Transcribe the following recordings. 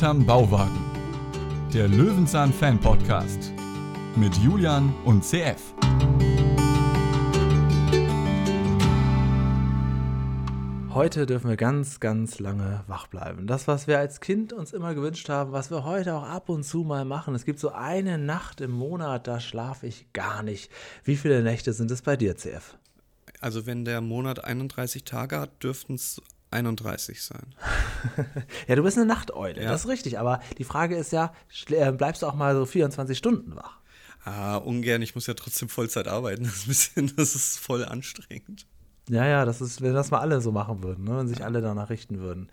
Hinterm Bauwagen. Der Löwenzahn Fan Podcast mit Julian und CF. Heute dürfen wir ganz, ganz lange wach bleiben. Das, was wir als Kind uns immer gewünscht haben, was wir heute auch ab und zu mal machen. Es gibt so eine Nacht im Monat, da schlafe ich gar nicht. Wie viele Nächte sind es bei dir, CF? Also wenn der Monat 31 Tage hat, dürften es 31 sein. ja, du bist eine Nachteule, ja. das ist richtig. Aber die Frage ist ja, äh, bleibst du auch mal so 24 Stunden wach? Ah, ungern, ich muss ja trotzdem Vollzeit arbeiten. Das ist, bisschen, das ist voll anstrengend. Ja, ja, das ist, wenn das mal alle so machen würden, ne, wenn sich alle danach richten würden.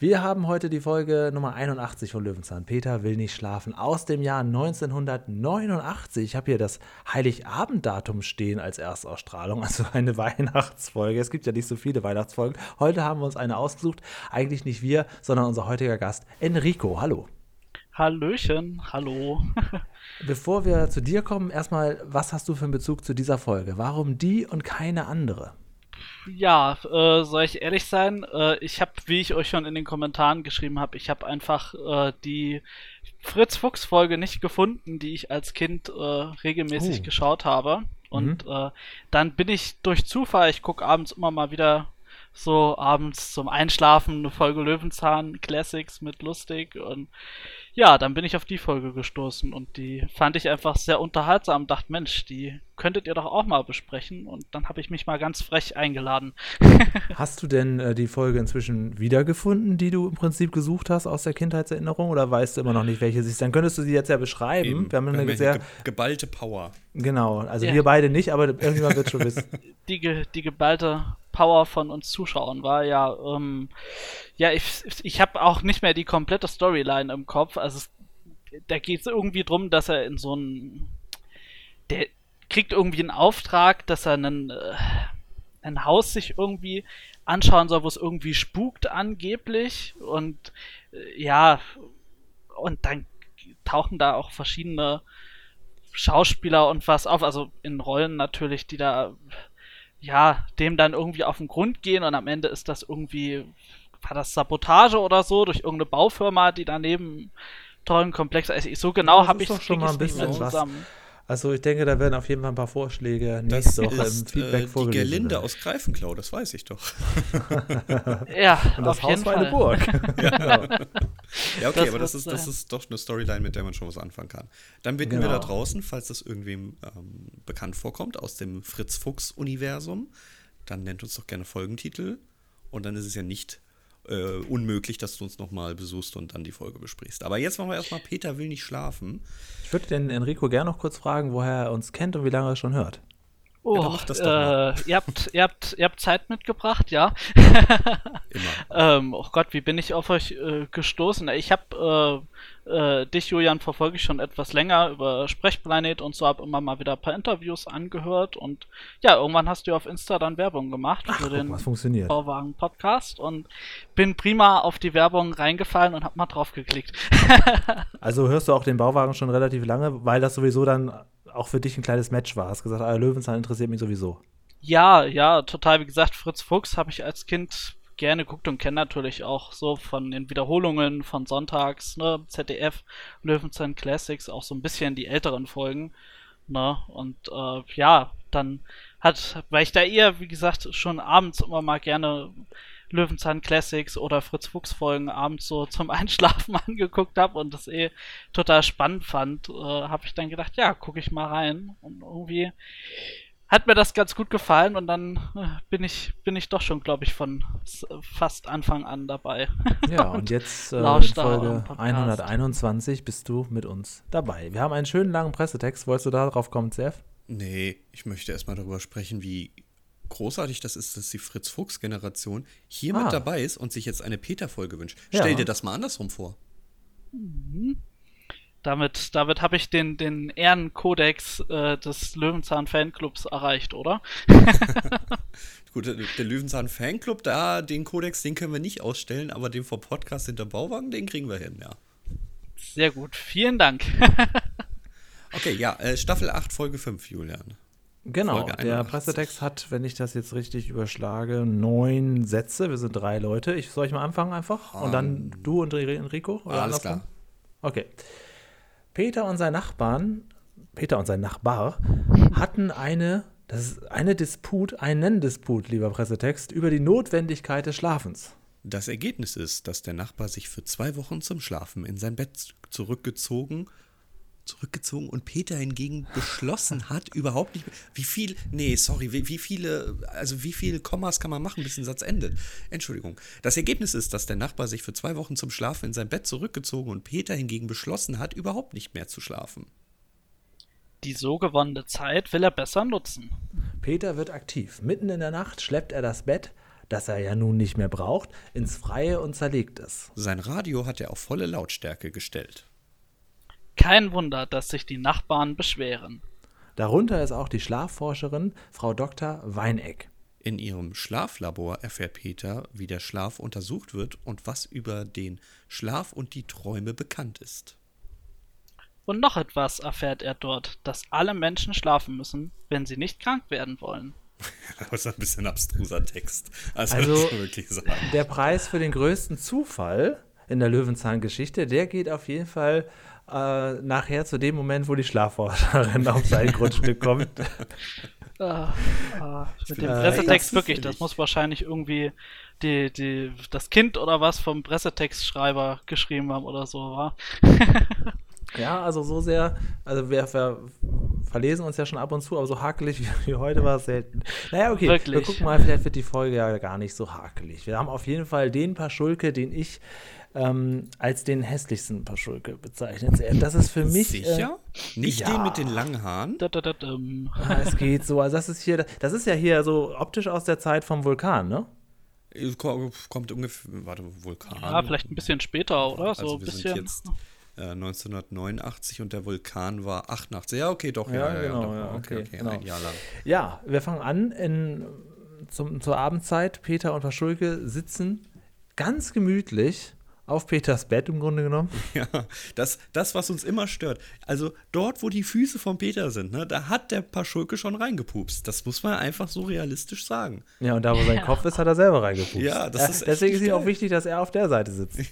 Wir haben heute die Folge Nummer 81 von Löwenzahn. Peter will nicht schlafen aus dem Jahr 1989. Ich habe hier das Heiligabenddatum stehen als Erstausstrahlung, also eine Weihnachtsfolge. Es gibt ja nicht so viele Weihnachtsfolgen. Heute haben wir uns eine ausgesucht. Eigentlich nicht wir, sondern unser heutiger Gast Enrico. Hallo. Hallöchen, hallo. Bevor wir zu dir kommen, erstmal, was hast du für einen Bezug zu dieser Folge? Warum die und keine andere? Ja, äh, soll ich ehrlich sein? Äh, ich habe, wie ich euch schon in den Kommentaren geschrieben habe, ich habe einfach äh, die Fritz Fuchs Folge nicht gefunden, die ich als Kind äh, regelmäßig oh. geschaut habe. Und mhm. Äh, dann bin ich durch Zufall, ich gucke abends immer mal wieder so abends zum Einschlafen eine Folge Löwenzahn Classics mit lustig und ja, dann bin ich auf die Folge gestoßen und die fand ich einfach sehr unterhaltsam. Dachte, Mensch, die könntet ihr doch auch mal besprechen. Und dann habe ich mich mal ganz frech eingeladen. hast du denn äh, die Folge inzwischen wiedergefunden, die du im Prinzip gesucht hast aus der Kindheitserinnerung? Oder weißt du immer noch nicht, welche sie ist? Dann könntest du sie jetzt ja beschreiben. Eben. Wir haben eine sehr ge geballte Power. Genau, also ja. wir beide nicht, aber irgendjemand wird schon wissen. Die, ge die geballte Power von uns Zuschauern war ja, ähm, ja, ich, ich habe auch nicht mehr die komplette Storyline im Kopf. Also es, da geht es irgendwie drum, dass er in so ein, der kriegt irgendwie einen Auftrag, dass er einen, äh, ein Haus sich irgendwie anschauen soll, wo es irgendwie spukt angeblich und äh, ja, und dann tauchen da auch verschiedene Schauspieler und was auf, also in Rollen natürlich, die da ja, dem dann irgendwie auf den Grund gehen und am Ende ist das irgendwie, war das Sabotage oder so durch irgendeine Baufirma, die daneben tollen Komplex, also so genau habe ich es schon mal ein bisschen zusammen. Also ich denke, da werden auf jeden Fall ein paar Vorschläge nächste Woche im Feedback äh, vorgelesen. Die Gerlinde aus Greifenklau, das weiß ich doch. ja, Und das auf Haus jeden war eine Burg. ja. ja, okay, das aber das ist, das ist doch eine Storyline, mit der man schon was anfangen kann. Dann bitten genau. wir da draußen, falls das irgendwem ähm, bekannt vorkommt, aus dem Fritz-Fuchs-Universum, dann nennt uns doch gerne Folgentitel. Und dann ist es ja nicht äh, unmöglich, dass du uns nochmal besuchst und dann die Folge besprichst. Aber jetzt machen wir erstmal Peter will nicht schlafen. Ich würde den Enrico gerne noch kurz fragen, woher er uns kennt und wie lange er schon hört. Oh, ja, äh, ihr, habt, ihr, habt, ihr habt Zeit mitgebracht, ja. Immer. ähm, oh Gott, wie bin ich auf euch äh, gestoßen? Ich habe äh, äh, dich, Julian, verfolge ich schon etwas länger über Sprechplanet und so, habe immer mal wieder ein paar Interviews angehört und ja, irgendwann hast du auf Insta dann Werbung gemacht Ach, für den Bauwagen Podcast und bin prima auf die Werbung reingefallen und habe mal drauf geklickt. also hörst du auch den Bauwagen schon relativ lange, weil das sowieso dann auch für dich ein kleines Match war. Hast gesagt, ah, Löwenzahn interessiert mich sowieso. Ja, ja, total. Wie gesagt, Fritz Fuchs habe ich als Kind gerne geguckt und kenne natürlich auch so von den Wiederholungen von Sonntags, ne, ZDF, Löwenzahn Classics, auch so ein bisschen die älteren Folgen, ne, und äh, ja, dann hat, weil ich da eher, wie gesagt, schon abends immer mal gerne Löwenzahn Classics oder Fritz Fuchs Folgen abends so zum Einschlafen angeguckt habe und das eh total spannend fand, äh, habe ich dann gedacht, ja, gucke ich mal rein und irgendwie hat mir das ganz gut gefallen und dann äh, bin ich bin ich doch schon, glaube ich, von fast Anfang an dabei. Ja, und jetzt äh, in Folge 121 bist du mit uns dabei. Wir haben einen schönen langen Pressetext. Wolltest du da drauf kommen, Zef? Nee, ich möchte erstmal darüber sprechen, wie großartig das ist, dass die Fritz-Fuchs-Generation hier ah. mit dabei ist und sich jetzt eine Peter-Folge wünscht. Ja. Stell dir das mal andersrum vor. Mhm. Damit, damit habe ich den, den Ehrenkodex äh, des Löwenzahn-Fanclubs erreicht, oder? Gut, der, der Löwenzahn-Fanclub, da, den Kodex, den können wir nicht ausstellen, aber den vor Podcast hinter Bauwagen, den kriegen wir hin, ja. Sehr gut, vielen Dank. okay, ja, äh, Staffel 8, Folge 5, Julian. Genau, der Pressetext hat, wenn ich das jetzt richtig überschlage, neun Sätze. Wir sind drei Leute. Ich soll ich mal anfangen einfach? Um, und dann ähm, du und Enrico? Oder alles klar. Okay. Peter und sein Nachbarn, Peter und sein Nachbar, hatten eine, das ist eine Disput, einen Disput, lieber Pressetext, über die Notwendigkeit des Schlafens. Das Ergebnis ist, dass der Nachbar sich für zwei Wochen zum Schlafen in sein Bett zurückgezogen zurückgezogen und Peter hingegen beschlossen hat, überhaupt nicht. Wie viel, nee, sorry, wie, wie, viele, also wie viele Kommas kann man machen, bis ein Satz endet? Entschuldigung. Das Ergebnis ist, dass der Nachbar sich für zwei Wochen zum Schlafen in sein Bett zurückgezogen und Peter hingegen beschlossen hat, überhaupt nicht mehr zu schlafen. Die so gewonnene Zeit will er besser nutzen. Peter wird aktiv. Mitten in der Nacht schleppt er das Bett, das er ja nun nicht mehr braucht, ins Freie und zerlegt es. Sein Radio hat er auf volle Lautstärke gestellt. Kein Wunder, dass sich die Nachbarn beschweren. Darunter ist auch die Schlafforscherin Frau Dr. Weineck. In ihrem Schlaflabor erfährt Peter, wie der Schlaf untersucht wird und was über den Schlaf und die Träume bekannt ist. Und noch etwas erfährt er dort, dass alle Menschen schlafen müssen, wenn sie nicht krank werden wollen. das ist ein bisschen abstruser Text. Also, also der Preis für den größten Zufall in der Löwenzahn-Geschichte, der geht auf jeden Fall äh, nachher zu dem Moment, wo die Schlafforscherin auf sein Grundstück kommt. Ah, ah, mit dem Pressetext wirklich, das muss wahrscheinlich irgendwie die, die, das Kind oder was vom Pressetextschreiber geschrieben haben oder so, war. ja, also so sehr, also wir, wir, verlesen uns ja schon ab und zu, aber so hakelig wie, wie heute war es selten. Naja, okay, wirklich? wir gucken mal, vielleicht wird die Folge ja gar nicht so hakelig. Wir haben auf jeden Fall den Paar Schulke, den ich ähm, als den hässlichsten Paschulke bezeichnet. Das ist für mich. Sicher? Äh, Nicht ja. den mit den langen Haaren? Da, da, da, es geht so. Also, das ist hier, das ist ja hier so optisch aus der Zeit vom Vulkan, ne? Kommt ungefähr, warte, Vulkan. Ja, vielleicht ein bisschen später, oder? So also ein bisschen. jetzt äh, 1989 und der Vulkan war 88. Ja, okay, doch, ja, ja, genau, ja, ja okay, okay, okay genau. ein Jahr lang. Ja, wir fangen an in, zum, zur Abendzeit. Peter und Paschulke sitzen ganz gemütlich auf Peters Bett im Grunde genommen. Ja, das, das, was uns immer stört. Also dort, wo die Füße von Peter sind, ne, da hat der Paschulke schon reingepupst. Das muss man einfach so realistisch sagen. Ja, und da, wo sein ja. Kopf ist, hat er selber reingepupst. Ja, das ist ja, Deswegen ist es auch wichtig, dass er auf der Seite sitzt.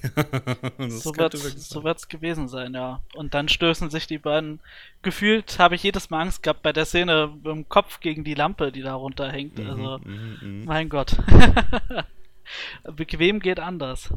Ja, so wird es so gewesen sein, ja. Und dann stößen sich die beiden. Gefühlt habe ich jedes Mal Angst gehabt bei der Szene im Kopf gegen die Lampe, die da runterhängt. Mhm, also, mhm, mhm. mein Gott. Bequem geht anders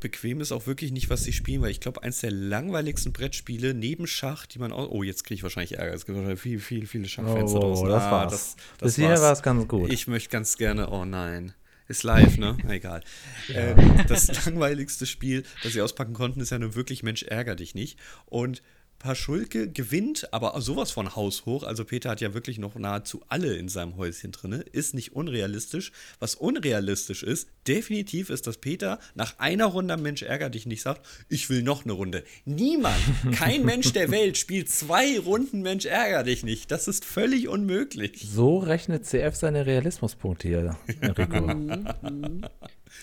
bequem ist auch wirklich nicht, was sie spielen, weil ich glaube, eins der langweiligsten Brettspiele neben Schach, die man auch. Oh, jetzt kriege ich wahrscheinlich Ärger. Es gibt wahrscheinlich viele, viele, viele Schachfans oh, draußen. Das ah, war's. Das, das Bis hierher war es ganz gut. Ich möchte ganz gerne. Oh nein. Ist live, ne? Egal. Ja. Äh, das langweiligste Spiel, das sie auspacken konnten, ist ja nur wirklich Mensch, ärger dich nicht. Und Paschulke gewinnt, aber sowas von Haus hoch. Also Peter hat ja wirklich noch nahezu alle in seinem Häuschen drin. Ist nicht unrealistisch. Was unrealistisch ist, definitiv ist, dass Peter nach einer Runde Mensch ärger dich nicht sagt, ich will noch eine Runde. Niemand, kein Mensch der Welt spielt zwei Runden Mensch ärger dich nicht. Das ist völlig unmöglich. So rechnet CF seine Realismuspunkte hier, Enrico.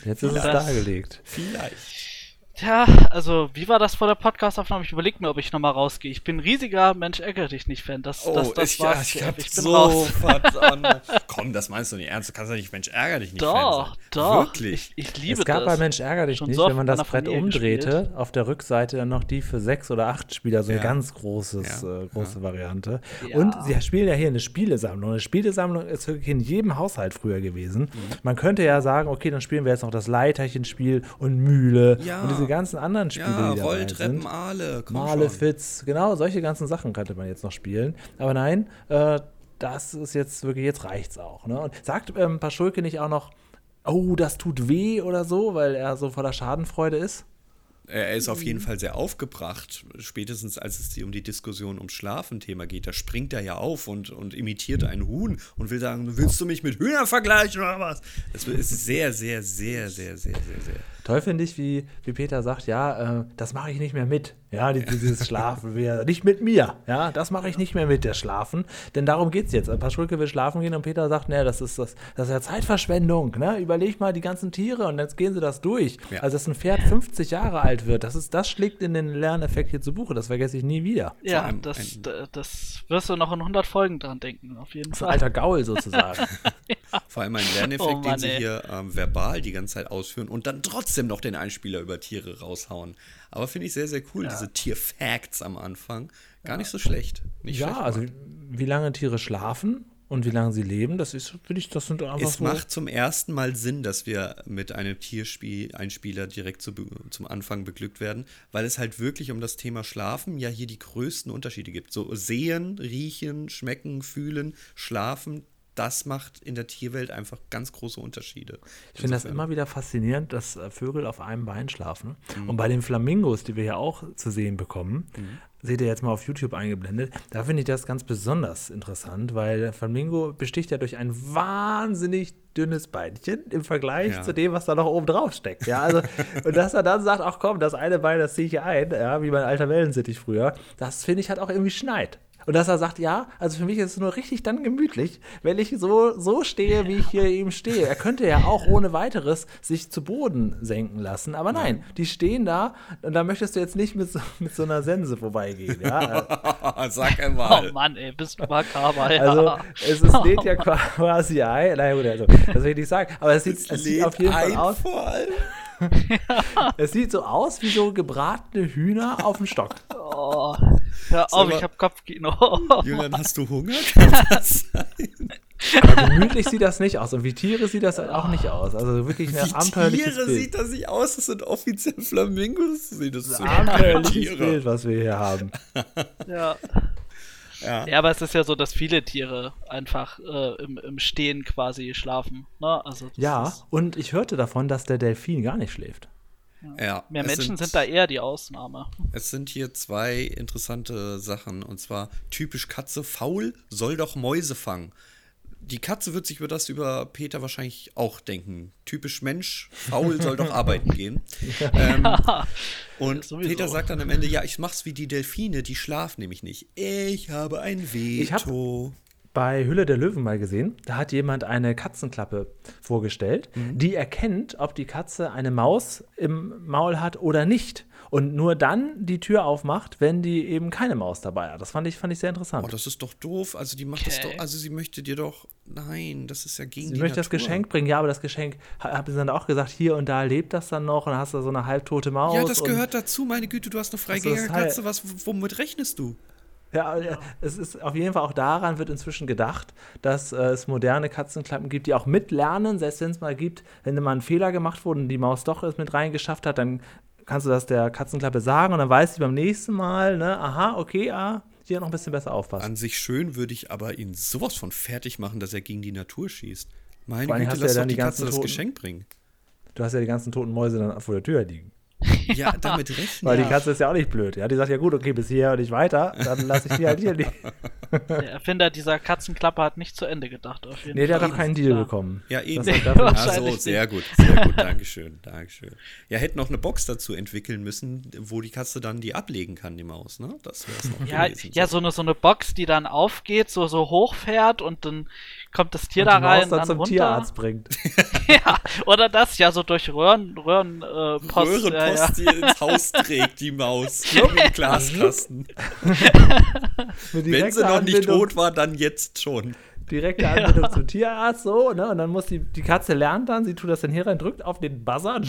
Jetzt ist es dargelegt. Vielleicht. Tja, also wie war das vor der Podcastaufnahme? Ich überlege mir, ob ich nochmal rausgehe. Ich bin riesiger Mensch ärgere dich nicht Fan. Das, oh, das, das ich, war's. Ja, ich, hab ich bin so raus. Verdammt. Komm, das meinst du nicht ernst. Du kannst doch nicht Mensch ärgere dich nicht doch, Fan sein. Doch, Wirklich. Ich, ich liebe es gab das. bei Mensch ärgere dich Schon nicht, so wenn man das Brett umdrehte, gespielt. auf der Rückseite dann noch die für sechs oder acht Spieler, so ja. eine ganz großes, ja. äh, große Variante. Und sie spielen ja hier eine Spielesammlung. Eine Spielesammlung ist wirklich in jedem Haushalt früher gewesen. Mhm. Man könnte ja sagen, okay, dann spielen wir jetzt noch das Leiterchenspiel und Mühle und diese ganzen anderen Spiele ja, die Rolltreppen, Male, Male, Fitz, genau, solche ganzen Sachen könnte man jetzt noch spielen. Aber nein, äh, das ist jetzt wirklich, jetzt reicht's auch. Ne? Und sagt ähm, Paschulke nicht auch noch, oh, das tut weh oder so, weil er so voller Schadenfreude ist? Er ist auf jeden Fall sehr aufgebracht, spätestens als es um die Diskussion ums Schlafen-Thema geht. Da springt er ja auf und, und imitiert einen Huhn und will sagen, willst du mich mit Hühnern vergleichen oder was? Das ist sehr, sehr, sehr, sehr, sehr, sehr, sehr. Toll finde ich, wie, wie Peter sagt, ja, äh, das mache ich nicht mehr mit. Ja, dieses Schlafen, nicht mit mir. Ja, das mache ich nicht mehr mit der Schlafen. Denn darum geht es jetzt. Ein paar Paschulke will schlafen gehen und Peter sagt, ne, das ist, das, das ist ja Zeitverschwendung. Ne? Überleg mal die ganzen Tiere und jetzt gehen sie das durch. Ja. Also, dass ein Pferd 50 Jahre alt wird, das, ist, das schlägt in den Lerneffekt hier zu Buche. Das vergesse ich nie wieder. Ja, das, das wirst du noch in 100 Folgen dran denken, auf jeden Fall. Ein alter Gaul sozusagen. ja. Vor allem ein Lerneffekt, oh, Mann, den sie ey. hier ähm, verbal die ganze Zeit ausführen und dann trotzdem noch den Einspieler über Tiere raushauen. Aber finde ich sehr, sehr cool, ja. diese Tier-Facts am Anfang. Gar nicht so schlecht. Nicht ja, schlecht also wie lange Tiere schlafen und wie lange sie leben, das ist, finde ich, das sind einfach Es so macht zum ersten Mal Sinn, dass wir mit einem Tierspiel-Einspieler direkt zu, zum Anfang beglückt werden, weil es halt wirklich um das Thema Schlafen ja hier die größten Unterschiede gibt. So sehen, riechen, schmecken, fühlen, schlafen, das macht in der Tierwelt einfach ganz große Unterschiede. Ich finde das immer wieder faszinierend, dass äh, Vögel auf einem Bein schlafen. Mhm. Und bei den Flamingos, die wir ja auch zu sehen bekommen, mhm. seht ihr jetzt mal auf YouTube eingeblendet, da finde ich das ganz besonders interessant, weil der Flamingo besticht ja durch ein wahnsinnig dünnes Beinchen im Vergleich ja. zu dem, was da noch oben drauf steckt. Ja, also, und dass er dann sagt, ach komm, das eine Bein, das ziehe ich ein, ja, wie mein alter Wellensittich früher, das finde ich hat auch irgendwie Schneid. Und dass er sagt, ja, also für mich ist es nur richtig dann gemütlich, wenn ich so, so stehe, wie ich hier eben stehe. Er könnte ja auch ohne weiteres sich zu Boden senken lassen, aber nein, die stehen da und da möchtest du jetzt nicht mit so, mit so einer Sense vorbeigehen. Ja? Sag einmal. Oh Mann, ey, bist du makaber, ja. Also, es, es lädt ja quasi ein. Naja, gut, also, das will ich nicht sagen, aber es sieht, es sieht auf jeden Fall aus. Vor allem. Es sieht so aus wie so gebratene Hühner auf dem Stock. Oh, hör auf, ich hab Kopfkino. Julian, hast du Hunger? Kann das sein? Aber gemütlich sieht das nicht aus und wie Tiere sieht das auch nicht aus. Also wirklich ein abenteuerliches Tiere Bild. sieht das nicht aus, das sind offiziell Flamingos. Das, das ist ein abenteuerliches Bild, was wir hier haben. Ja. Ja. ja, aber es ist ja so, dass viele Tiere einfach äh, im, im, Stehen quasi schlafen. Ne? Also ja, und ich hörte davon, dass der Delfin gar nicht schläft. Ja. ja Mehr Menschen sind, sind, da eher die Ausnahme. Es sind hier zwei interessante Sachen. Und zwar typisch Katze, faul soll doch Mäuse fangen die Katze wird sich über das über Peter wahrscheinlich auch denken. Typisch Mensch, faul soll doch arbeiten gehen. ähm, und ja, Peter sagt dann am Ende, ja, ich mach's wie die Delfine, die schlafen nämlich nicht. Ich habe ein Veto. Ich hab bei Hülle der Löwen mal gesehen, da hat jemand eine Katzenklappe vorgestellt, mhm. die erkennt, ob die Katze eine Maus im Maul hat oder nicht und nur dann die Tür aufmacht, wenn die eben keine Maus dabei hat. Das fand ich, fand ich sehr interessant. Oh, das ist doch doof. Also die macht okay. das doch, also sie möchte dir doch, nein, das ist ja gegen sie die möchte Natur. das Geschenk bringen, ja, aber das Geschenk, habe ich dann auch gesagt, hier und da lebt das dann noch und dann hast du so eine halbtote Maus. Ja, das gehört dazu, meine Güte, du hast eine Freigängerkatze, was, womit rechnest du? Ja, es ist auf jeden Fall auch daran wird inzwischen gedacht, dass äh, es moderne Katzenklappen gibt, die auch mitlernen, selbst wenn es mal gibt, wenn mal ein Fehler gemacht wurde und die Maus doch es mit reingeschafft hat, dann kannst du das der Katzenklappe sagen und dann weiß sie beim nächsten Mal, ne, aha, okay, ah, hier noch ein bisschen besser aufpassen. An sich schön würde ich aber ihn sowas von fertig machen, dass er gegen die Natur schießt. Meine Güte, lass ja doch die, die Katze das Geschenk bringen. Du hast ja die ganzen toten Mäuse dann vor der Tür liegen. Ja, damit rechnen. Weil die Katze ist ja auch nicht blöd. Ja, die sagt ja gut, okay, bis hier und nicht weiter, dann lasse ich die halt hier liegen. Der Erfinder dieser Katzenklappe hat nicht zu Ende gedacht. Auf jeden nee, der Fall. hat auch keinen Deal klar. bekommen. Ja, eben. Das nee, also, sehr gut, sehr gut, Dankeschön, Dankeschön. Ja, hätten noch eine Box dazu entwickeln müssen, wo die Katze dann die ablegen kann, die Maus, ne? Das wäre es noch ja, gewesen. Ja, so eine, so eine Box, die dann aufgeht, so, so hochfährt und dann kommt das Tier und da rein. Dann, dann zum runter. Tierarzt bringt. ja, oder das ja so durch Röhren, Röhren, äh, Post, Röhrenpost ja, ja. ins Haus trägt, die Maus. Im Glaskasten. Wenn sie noch nicht tot war, dann jetzt schon. Direkte Anbindung ja. zum Tierarzt, so, ne? Und dann muss die, die Katze lernt dann, sie tut das dann hier rein, drückt auf den Buzzer,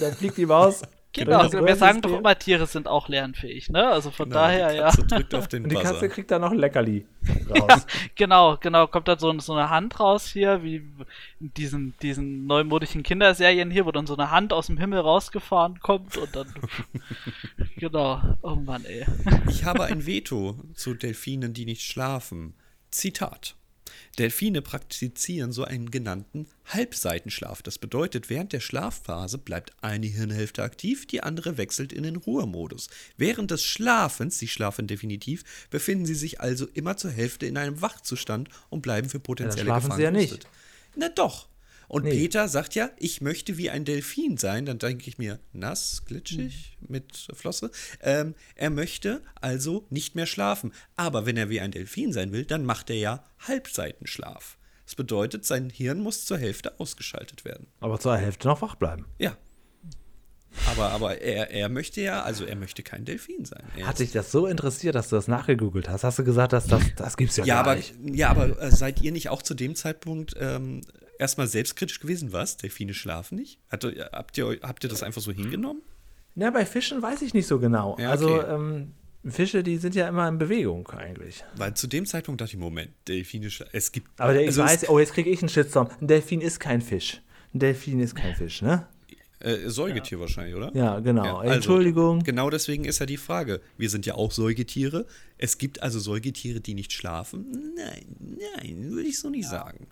dann fliegt die Maus Genau, also wir sagen doch immer, Tiere sind auch lernfähig, ne? Also von genau, daher, die Katze ja. Drückt auf den Und die Katze kriegt dann noch ein Leckerli raus. genau, genau, kommt dann so, so, eine Hand raus hier, wie in diesen, diesen neumodischen Kinderserien hier, wo dann so eine Hand aus dem Himmel rausgefahren kommt und dann. genau, oh Mann, ey. ich habe ein Veto zu Delfinen, die nicht schlafen. Zitat. Delfine praktizieren so einen genannten Halbseitenschlaf. Das bedeutet, während der Schlafphase bleibt eine Hirnhälfte aktiv, die andere wechselt in den Ruhemodus. Während des Schlafens, sie schlafen definitiv, befinden sie sich also immer zur Hälfte in einem Wachzustand und bleiben für potenzielle ja, Gefahren sie ja nicht. Na doch. Und nee. Peter sagt ja, ich möchte wie ein Delfin sein. Dann denke ich mir, nass, glitschig, mhm. mit Flosse. Ähm, er möchte also nicht mehr schlafen. Aber wenn er wie ein Delfin sein will, dann macht er ja Halbseitenschlaf. Das bedeutet, sein Hirn muss zur Hälfte ausgeschaltet werden. Aber zur Hälfte noch wach bleiben. Ja. Aber, aber er, er möchte ja, also er möchte kein Delfin sein. Er Hat dich das so interessiert, dass du das nachgegoogelt hast? Hast du gesagt, dass das, das gibt's ja, ja gar aber, nicht? Ja, aber äh, seid ihr nicht auch zu dem Zeitpunkt ähm, erstmal selbstkritisch gewesen? Was? Delfine schlafen nicht? Hat, habt, ihr, habt ihr das einfach so hingenommen? Na, bei Fischen weiß ich nicht so genau. Ja, also, okay. Also ähm, Fische, die sind ja immer in Bewegung eigentlich. Weil zu dem Zeitpunkt dachte ich, Moment, Delfine, es gibt. Aber der, also ich weiß, oh, jetzt kriege ich einen Shitstorm. Ein Delfin ist kein Fisch. Ein Delfin ist kein Fisch, ne? Äh, Säugetier ja. wahrscheinlich, oder? Ja, genau. Ja, also, Entschuldigung. Genau deswegen ist ja die Frage. Wir sind ja auch Säugetiere. Es gibt also Säugetiere, die nicht schlafen? Nein, nein, würde ich so nicht ja. sagen.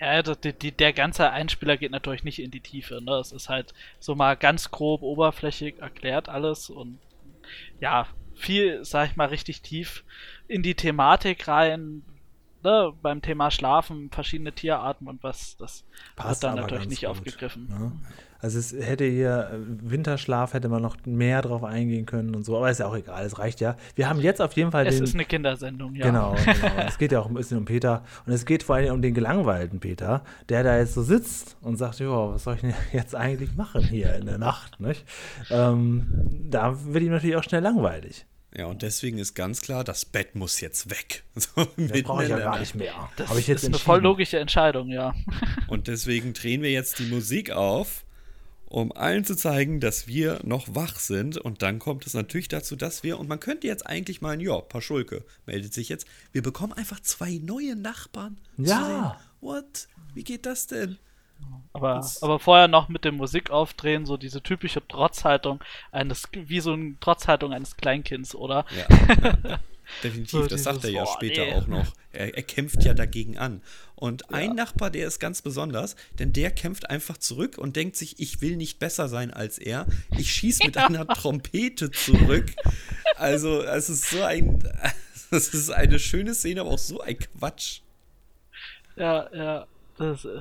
Ja, die, die, der ganze Einspieler geht natürlich nicht in die Tiefe. Ne? Es ist halt so mal ganz grob oberflächig erklärt alles und ja, viel, sag ich mal, richtig tief in die Thematik rein, ne, beim Thema Schlafen, verschiedene Tierarten und was, das Passt wird dann natürlich nicht gut, aufgegriffen. Ne? Also es hätte hier äh, Winterschlaf, hätte man noch mehr drauf eingehen können und so, aber ist ja auch egal, es reicht ja. Wir haben jetzt auf jeden Fall es den... ist eine Kindersendung, ja. Genau, genau. es geht ja auch ein bisschen um Peter und es geht vor allem um den gelangweilten Peter, der da jetzt so sitzt und sagt, ja, was soll ich denn jetzt eigentlich machen hier in der Nacht, nicht? Ähm, da wird ihm natürlich auch schnell langweilig. Ja, und deswegen ist ganz klar, das Bett muss jetzt weg. So, das brauche ich ja gar nicht mehr. Das ich jetzt ist eine voll logische Entscheidung, ja. Und deswegen drehen wir jetzt die Musik auf, um allen zu zeigen, dass wir noch wach sind. Und dann kommt es natürlich dazu, dass wir, und man könnte jetzt eigentlich meinen, ja, Paschulke meldet sich jetzt. Wir bekommen einfach zwei neue Nachbarn. Ja. What? Wie geht das denn? Aber, aber vorher noch mit dem Musik aufdrehen, so diese typische Trotzhaltung eines, wie so eine Trotzhaltung eines Kleinkinds, oder? Ja, definitiv, so das sagt er ja später nee. auch noch. Er, er, kämpft ja dagegen an. Und ja. ein Nachbar, der ist ganz besonders, denn der kämpft einfach zurück und denkt sich, ich will nicht besser sein als er. Ich schieße mit ja. einer Trompete zurück. Also, es ist so ein, es ist eine schöne Szene, aber auch so ein Quatsch. Ja, ja, das, äh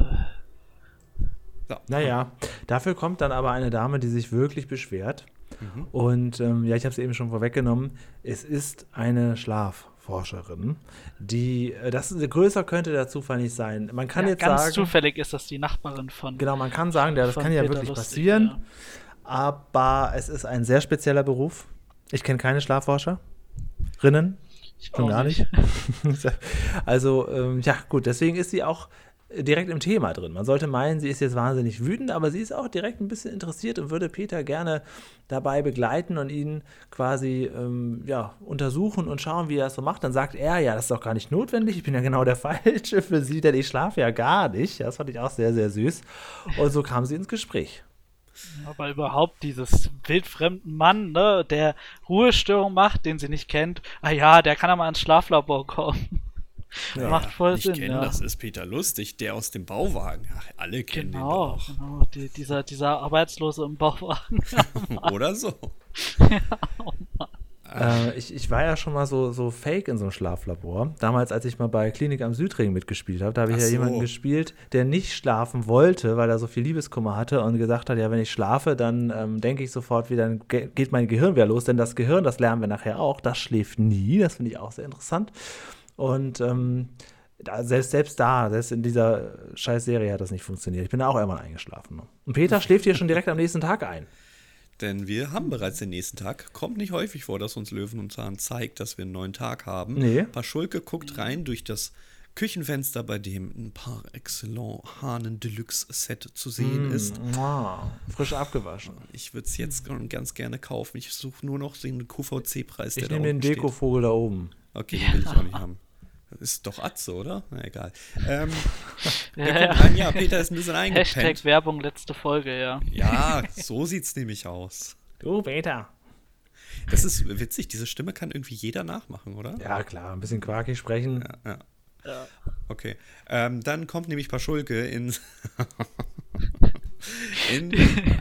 so. Naja, dafür kommt dann aber eine Dame, die sich wirklich beschwert. Mhm. Und ähm, ja, ich habe es eben schon vorweggenommen. Es ist eine Schlafforscherin, die, äh, das größer könnte der Zufall nicht sein. Man kann ja, jetzt ganz sagen. zufällig ist das die Nachbarin von. Genau, man kann sagen, ja, das kann ja Peter wirklich Lustig, passieren. Ja. Aber es ist ein sehr spezieller Beruf. Ich kenne keine Schlafforscherinnen. Schon gar nicht. nicht. also, ähm, ja, gut, deswegen ist sie auch direkt im Thema drin. Man sollte meinen, sie ist jetzt wahnsinnig wütend, aber sie ist auch direkt ein bisschen interessiert und würde Peter gerne dabei begleiten und ihn quasi ähm, ja, untersuchen und schauen, wie er das so macht. Dann sagt er, ja, das ist doch gar nicht notwendig, ich bin ja genau der Falsche für sie, denn ich schlafe ja gar nicht. Das fand ich auch sehr, sehr süß. Und so kam sie ins Gespräch. Aber überhaupt dieses wildfremden Mann, ne, der Ruhestörung macht, den sie nicht kennt, ah ja, der kann ja mal ins Schlaflabor kommen. Ja, Macht voll ich Sinn. Kenn, ja. Das ist Peter Lustig, der aus dem Bauwagen. Ach, alle kennen genau, den doch. Genau, die, dieser, dieser Arbeitslose im Bauwagen. Oder so. ja, oh äh, ich, ich war ja schon mal so, so fake in so einem Schlaflabor. Damals, als ich mal bei Klinik am Südring mitgespielt habe, da habe ich Ach ja so. jemanden gespielt, der nicht schlafen wollte, weil er so viel Liebeskummer hatte und gesagt hat, ja, wenn ich schlafe, dann ähm, denke ich sofort wieder, dann geht mein Gehirn wieder los, denn das Gehirn, das lernen wir nachher auch, das schläft nie. Das finde ich auch sehr interessant. Und ähm, da, selbst, selbst da, selbst in dieser scheiß Serie hat das nicht funktioniert. Ich bin da auch irgendwann eingeschlafen. Ne? Und Peter schläft hier schon direkt am nächsten Tag ein. Denn wir haben bereits den nächsten Tag. Kommt nicht häufig vor, dass uns Löwen und Zahn zeigt, dass wir einen neuen Tag haben. Nee. Paschulke guckt rein durch das Küchenfenster, bei dem ein par excellence Hahnen Deluxe Set zu sehen mm, ist. Wow, frisch abgewaschen. Ich würde es jetzt ganz gerne kaufen. Ich suche nur noch den QVC-Preis. Ich nehme den Dekovogel da oben. Okay, den will ich auch nicht haben. Ist doch Atze, oder? Na egal. Ähm, ja, ja. An, ja, Peter ist ein bisschen eingepennt. Hashtag Werbung letzte Folge, ja. Ja, so sieht's nämlich aus. Du, Peter. Das ist witzig, diese Stimme kann irgendwie jeder nachmachen, oder? Ja, klar, ein bisschen quakig sprechen. Ja, ja. ja. Okay. Ähm, dann kommt nämlich Paschulke in, in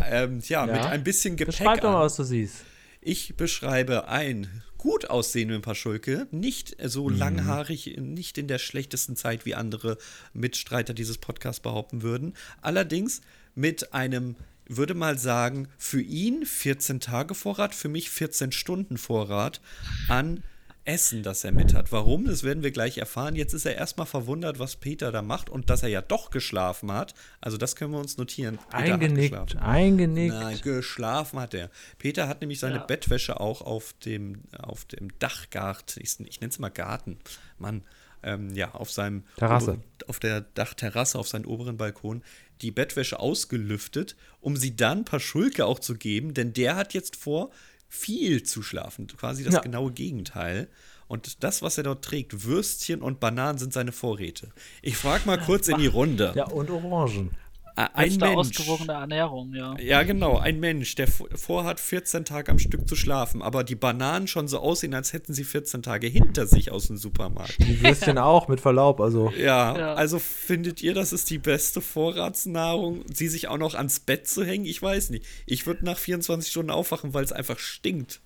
ähm, ja, mit ein bisschen Gepäck. Beschreib doch mal, was du siehst. Ich beschreibe ein gut aussehenden Paschulke, nicht so mhm. langhaarig, nicht in der schlechtesten Zeit, wie andere Mitstreiter dieses Podcasts behaupten würden. Allerdings mit einem, würde mal sagen, für ihn 14 Tage Vorrat, für mich 14 Stunden Vorrat an Essen, das er mit hat. Warum? Das werden wir gleich erfahren. Jetzt ist er erstmal verwundert, was Peter da macht und dass er ja doch geschlafen hat. Also das können wir uns notieren. Peter eingenickt, eingenickt. Nein, geschlafen hat er. Peter hat nämlich seine ja. Bettwäsche auch auf dem, auf dem Dachgart, ich, ich nenne es mal Garten, Mann, ähm, ja, auf seinem Terrasse. Oberen, auf der Dachterrasse, auf seinem oberen Balkon, die Bettwäsche ausgelüftet, um sie dann Paschulke auch zu geben, denn der hat jetzt vor, viel zu schlafen. Quasi das ja. genaue Gegenteil. Und das, was er dort trägt, Würstchen und Bananen sind seine Vorräte. Ich frage mal kurz in die Runde. Ja, und Orangen. Ein Mensch. ausgewogene Ernährung, ja. Ja, genau. Ein Mensch, der vorhat, 14 Tage am Stück zu schlafen, aber die Bananen schon so aussehen, als hätten sie 14 Tage hinter sich aus dem Supermarkt. Die Würstchen auch, mit Verlaub, also. Ja, ja, also findet ihr, das ist die beste Vorratsnahrung, sie sich auch noch ans Bett zu hängen? Ich weiß nicht. Ich würde nach 24 Stunden aufwachen, weil es einfach stinkt.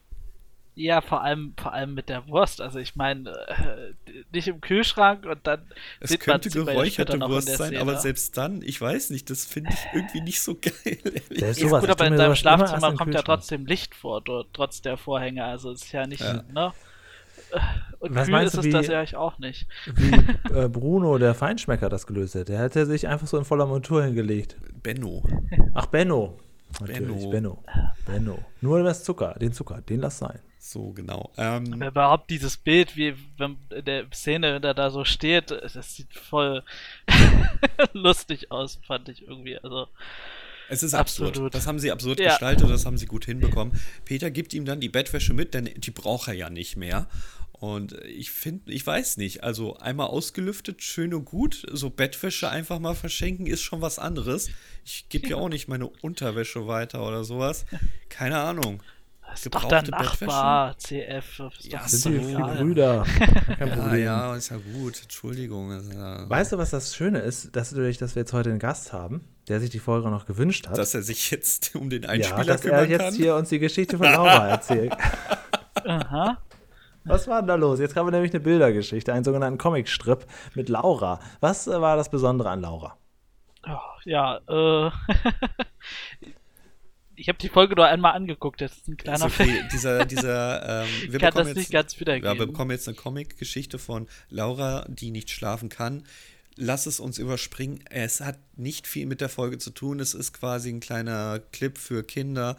Ja, vor allem, vor allem mit der Wurst. Also ich meine, äh, nicht im Kühlschrank und dann. Es könnte geräucherte Wurst sein, aber selbst dann, ich weiß nicht, das finde ich irgendwie nicht so geil. Der ist sowas, gut, aber in deinem Schlafzimmer kommt ja trotzdem Licht vor, dort, trotz der Vorhänge. Also es ist ja nicht, ja. ne? Und Was kühl ist es wie, das ja auch nicht. Wie äh, Bruno, der Feinschmecker, das gelöst hat. Der hätte sich einfach so in voller Montur hingelegt. Benno. Ach, Benno. Natürlich, Benno. Benno. Nur das Zucker, den Zucker, den lass sein. So, genau. Ähm, Aber überhaupt dieses Bild, wie wenn in der Szene, wenn er da so steht, das sieht voll lustig aus, fand ich irgendwie. Also. Es ist absurd. Absolut. Das haben sie absurd ja. gestaltet, das haben sie gut hinbekommen. Peter gibt ihm dann die Bettwäsche mit, denn die braucht er ja nicht mehr. Und ich finde, ich weiß nicht, also einmal ausgelüftet, schön und gut, so Bettwäsche einfach mal verschenken ist schon was anderes. Ich gebe ja auch nicht meine Unterwäsche weiter oder sowas. Keine Ahnung. Das ist doch der Nachbar, CF. Ja, sind die Brüder. ja, ja, ist ja gut. Entschuldigung. Ja weißt du, was das Schöne ist, dass, dadurch, dass wir jetzt heute einen Gast haben, der sich die Folge noch gewünscht hat? Dass er sich jetzt um den Einspieler ja, dass kümmern er jetzt kann? hier uns die Geschichte von Laura erzählt. Aha. Was war denn da los? Jetzt haben wir nämlich eine Bildergeschichte, einen sogenannten Comicstrip mit Laura. Was war das Besondere an Laura? Ja, äh, ich habe die Folge nur einmal angeguckt, das ist ein kleiner ist okay. dieser, dieser, ähm, wir kann das jetzt, nicht ganz wiedergeben. Ja, wir bekommen jetzt eine Comic-Geschichte von Laura, die nicht schlafen kann. Lass es uns überspringen. Es hat nicht viel mit der Folge zu tun. Es ist quasi ein kleiner Clip für Kinder.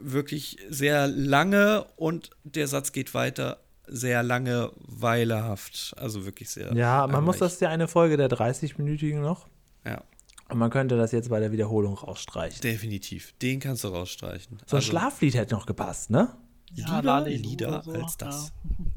Wirklich sehr lange und der Satz geht weiter. Sehr lange, weilehaft. Also wirklich sehr. Ja, man muss das ja eine Folge der 30-minütigen noch. Ja. Und man könnte das jetzt bei der Wiederholung rausstreichen. Definitiv. Den kannst du rausstreichen. So ein also, Schlaflied hätte noch gepasst, ne? Ja, Lieber Lieder so, als das.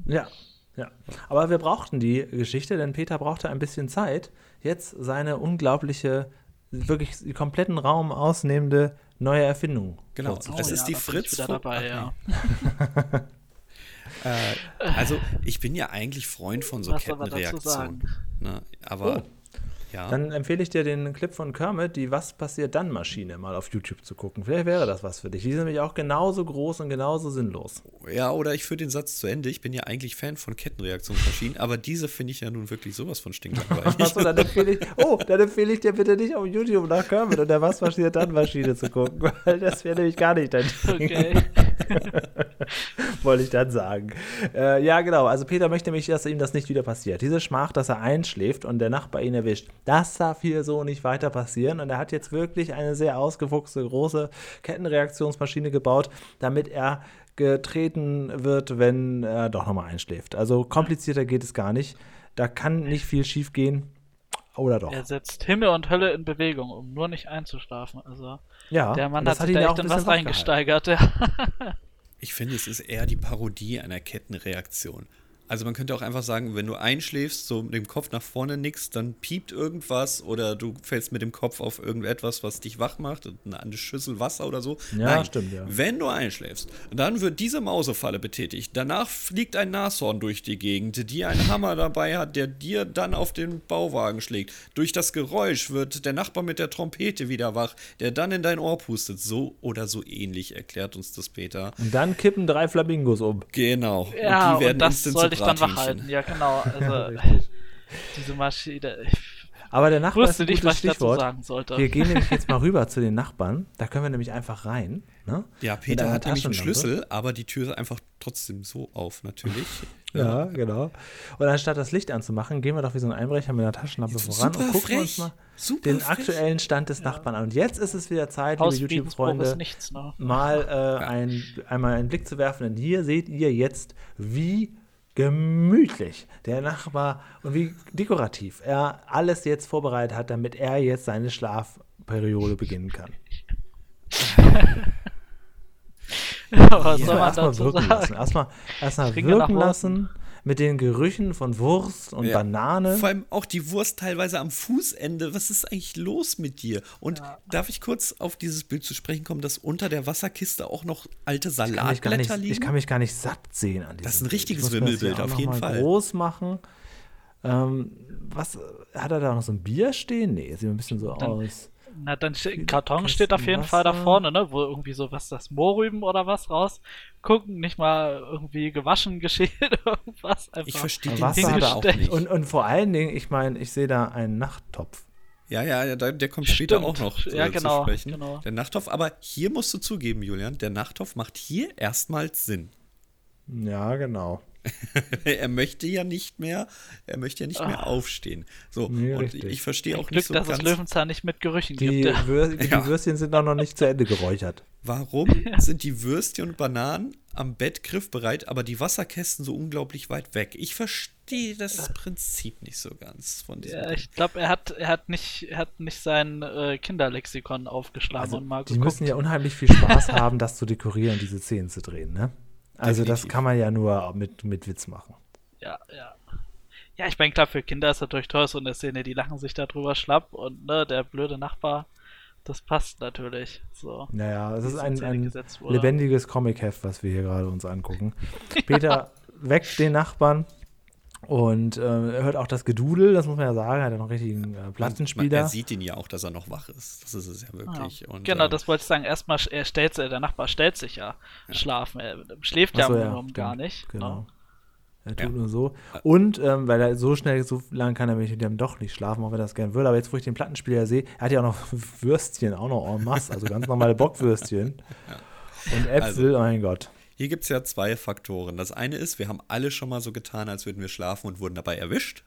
Ja. ja. Aber wir brauchten die Geschichte, denn Peter brauchte ein bisschen Zeit, jetzt seine unglaubliche, wirklich den kompletten Raum ausnehmende neue Erfindung. Genau, oh, das ist ja, die Fritz. Ich dabei, ja. äh, also, ich bin ja eigentlich Freund von so Kettenreaktionen. Ne? Aber oh. Ja. Dann empfehle ich dir den Clip von Kermit, die Was passiert dann Maschine, mal auf YouTube zu gucken. Vielleicht wäre das was für dich. Die ist nämlich auch genauso groß und genauso sinnlos. Ja, oder ich führe den Satz zu Ende. Ich bin ja eigentlich Fan von Kettenreaktionsmaschinen, aber diese finde ich ja nun wirklich sowas von stinklangweilig. Achso, dann empfehle ich, oh, dann empfehle ich dir bitte nicht auf YouTube nach Kermit und der Was passiert dann Maschine zu gucken, weil das wäre nämlich gar nicht dein Ding. Okay. Wollte ich dann sagen. Äh, ja, genau. Also Peter möchte nämlich, dass ihm das nicht wieder passiert. Diese Schmach, dass er einschläft und der Nachbar ihn erwischt. Das darf hier so nicht weiter passieren. Und er hat jetzt wirklich eine sehr ausgefuchste, große Kettenreaktionsmaschine gebaut, damit er getreten wird, wenn er doch nochmal einschläft. Also komplizierter geht es gar nicht. Da kann nicht viel schief gehen. Oder doch. Er setzt Himmel und Hölle in Bewegung, um nur nicht einzuschlafen. Also ja, der Mann hat sich da echt in was reingesteigert. ich finde, es ist eher die Parodie einer Kettenreaktion. Also man könnte auch einfach sagen, wenn du einschläfst, so mit dem Kopf nach vorne nix, dann piept irgendwas oder du fällst mit dem Kopf auf irgendetwas, was dich wach macht, eine Schüssel Wasser oder so. Ja, Nein, stimmt, ja. Wenn du einschläfst, dann wird diese Mausefalle betätigt. Danach fliegt ein Nashorn durch die Gegend, die einen Hammer dabei hat, der dir dann auf den Bauwagen schlägt. Durch das Geräusch wird der Nachbar mit der Trompete wieder wach, der dann in dein Ohr pustet. So oder so ähnlich erklärt uns das Peter. Und dann kippen drei Flamingos um. Genau. Ja, und die werden und das sollte ich dann wach halten. Ja, genau. Also, diese Maschine. Aber der Nachbar ist ein nicht, was Stichwort. Ich sagen sollte. Wir gehen nämlich jetzt mal rüber zu den Nachbarn. Da können wir nämlich einfach rein. Ne? Ja, Peter hat nämlich einen Schlüssel, aber die Tür ist einfach trotzdem so auf, natürlich. ja, genau. Und anstatt das Licht anzumachen, gehen wir doch wie so ein Einbrecher mit einer Taschenlampe voran und gucken frech. uns mal Super den frech. aktuellen Stand des ja. Nachbarn an. Und jetzt ist es wieder Zeit, liebe YouTube-Freunde, ne? mal äh, ein, einmal einen Blick zu werfen. Denn hier seht ihr jetzt, wie gemütlich der Nachbar und wie dekorativ er alles jetzt vorbereitet hat, damit er jetzt seine Schlafperiode beginnen kann. Was ja, soll man erstmal wirken sagen? lassen. Erstmal erst wirken lassen mit den Gerüchen von Wurst und ja. Banane. Vor allem auch die Wurst teilweise am Fußende. Was ist eigentlich los mit dir? Und ja. darf ich kurz auf dieses Bild zu sprechen kommen, dass unter der Wasserkiste auch noch alte Salatblätter nicht, liegen? Ich kann mich gar nicht satt sehen an diesem Das ist ein richtiges Wimmelbild, auf jeden Fall. groß machen. Ähm, was, hat er da noch so ein Bier stehen? Nee, sieht ein bisschen so Dann, aus. Na, dann steht, Karton steht auf jeden Wasser. Fall da vorne, ne? Wo irgendwie so, was das, Mohrrüben oder was rausgucken, nicht mal irgendwie gewaschen, geschält, irgendwas. Einfach ich verstehe den Wasser auch nicht. Und, und vor allen Dingen, ich meine, ich sehe da einen Nachttopf. Ja, ja, der, der kommt später Stimmt. auch noch äh, ja, genau, zu sprechen. Genau. Der Nachttopf, aber hier musst du zugeben, Julian, der Nachttopf macht hier erstmals Sinn. Ja, genau. er möchte ja nicht mehr, er möchte ja nicht mehr ah. aufstehen. So, nee, und richtig. ich verstehe auch Glück, nicht so dass ganz, es Löwenzahn nicht mit Gerüchen die gibt. Wür die ja. Würstchen sind auch noch nicht zu Ende geräuchert. Warum sind die Würstchen und Bananen am Bett griffbereit, aber die Wasserkästen so unglaublich weit weg? Ich verstehe das Prinzip nicht so ganz von diesem. Ja, ich glaube, er hat, er hat nicht, er hat nicht sein äh, Kinderlexikon aufgeschlagen also, und mal geguckt. Die müssen ja unheimlich viel Spaß haben, das zu dekorieren, diese Szenen zu drehen, ne? Also Definitiv. das kann man ja nur mit, mit Witz machen. Ja, ja. Ja, ich meine, klar, für Kinder ist natürlich toll, so eine Szene, die lachen sich darüber schlapp und ne, der blöde Nachbar, das passt natürlich. So, naja, es ist ein, ein lebendiges Comic-Heft, was wir hier gerade uns angucken. Peter weckt den Nachbarn und äh, er hört auch das Gedudel, das muss man ja sagen, er hat ja noch richtigen äh, Plattenspieler. er sieht ihn ja auch, dass er noch wach ist. Das ist es ja wirklich. Ah, und, genau, äh, das wollte ich sagen. Erstmal, er stellt, der Nachbar stellt sich ja, ja. schlafen. Er schläft ja, so, ja gar nicht. Genau. Ne? Er tut ja. nur so. Und ähm, weil er so schnell, so lange kann er mit dem doch nicht schlafen, auch wenn er das gerne würde. Aber jetzt, wo ich den Plattenspieler sehe, er hat ja auch noch Würstchen, auch noch en masse, also ganz normale Bockwürstchen. Ja. Und Äpfel, also, mein Gott. Hier gibt es ja zwei Faktoren. Das eine ist, wir haben alle schon mal so getan, als würden wir schlafen und wurden dabei erwischt.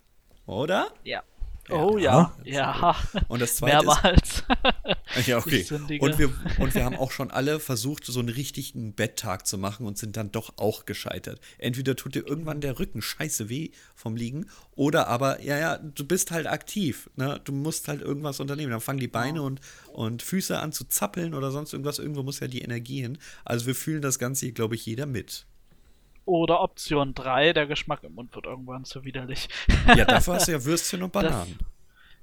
Oder? Ja. Oh ja, ja. Und das zweite Mehrmals. Ist, ja, okay. Und wir, und wir haben auch schon alle versucht, so einen richtigen Betttag zu machen und sind dann doch auch gescheitert. Entweder tut dir irgendwann der Rücken scheiße weh vom Liegen oder aber, ja, ja, du bist halt aktiv. Ne? Du musst halt irgendwas unternehmen. Dann fangen die Beine und, und Füße an zu zappeln oder sonst irgendwas. Irgendwo muss ja die Energie hin. Also wir fühlen das Ganze hier, glaube ich, jeder mit. Oder Option 3, der Geschmack im Mund wird irgendwann zu widerlich. Ja, dafür hast du ja Würstchen und Bananen. Das,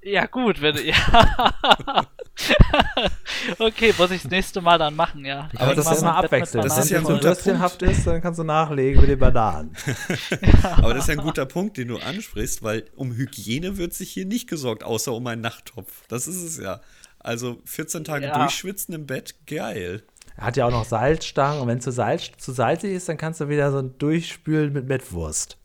ja, gut, wenn. Ja. okay, muss ich das nächste Mal dann machen, ja. Aber das ist mal abwechseln. Das ist ja ein guter Würstchenhaft ist, dann kannst du nachlegen mit den Bananen. ja. Aber das ist ja ein guter Punkt, den du ansprichst, weil um Hygiene wird sich hier nicht gesorgt, außer um einen Nachttopf. Das ist es ja. Also 14 Tage ja. durchschwitzen im Bett, geil. Er hat ja auch noch Salzstangen und wenn es zu, Salz, zu salzig ist, dann kannst du wieder so ein Durchspülen mit Mettwurst.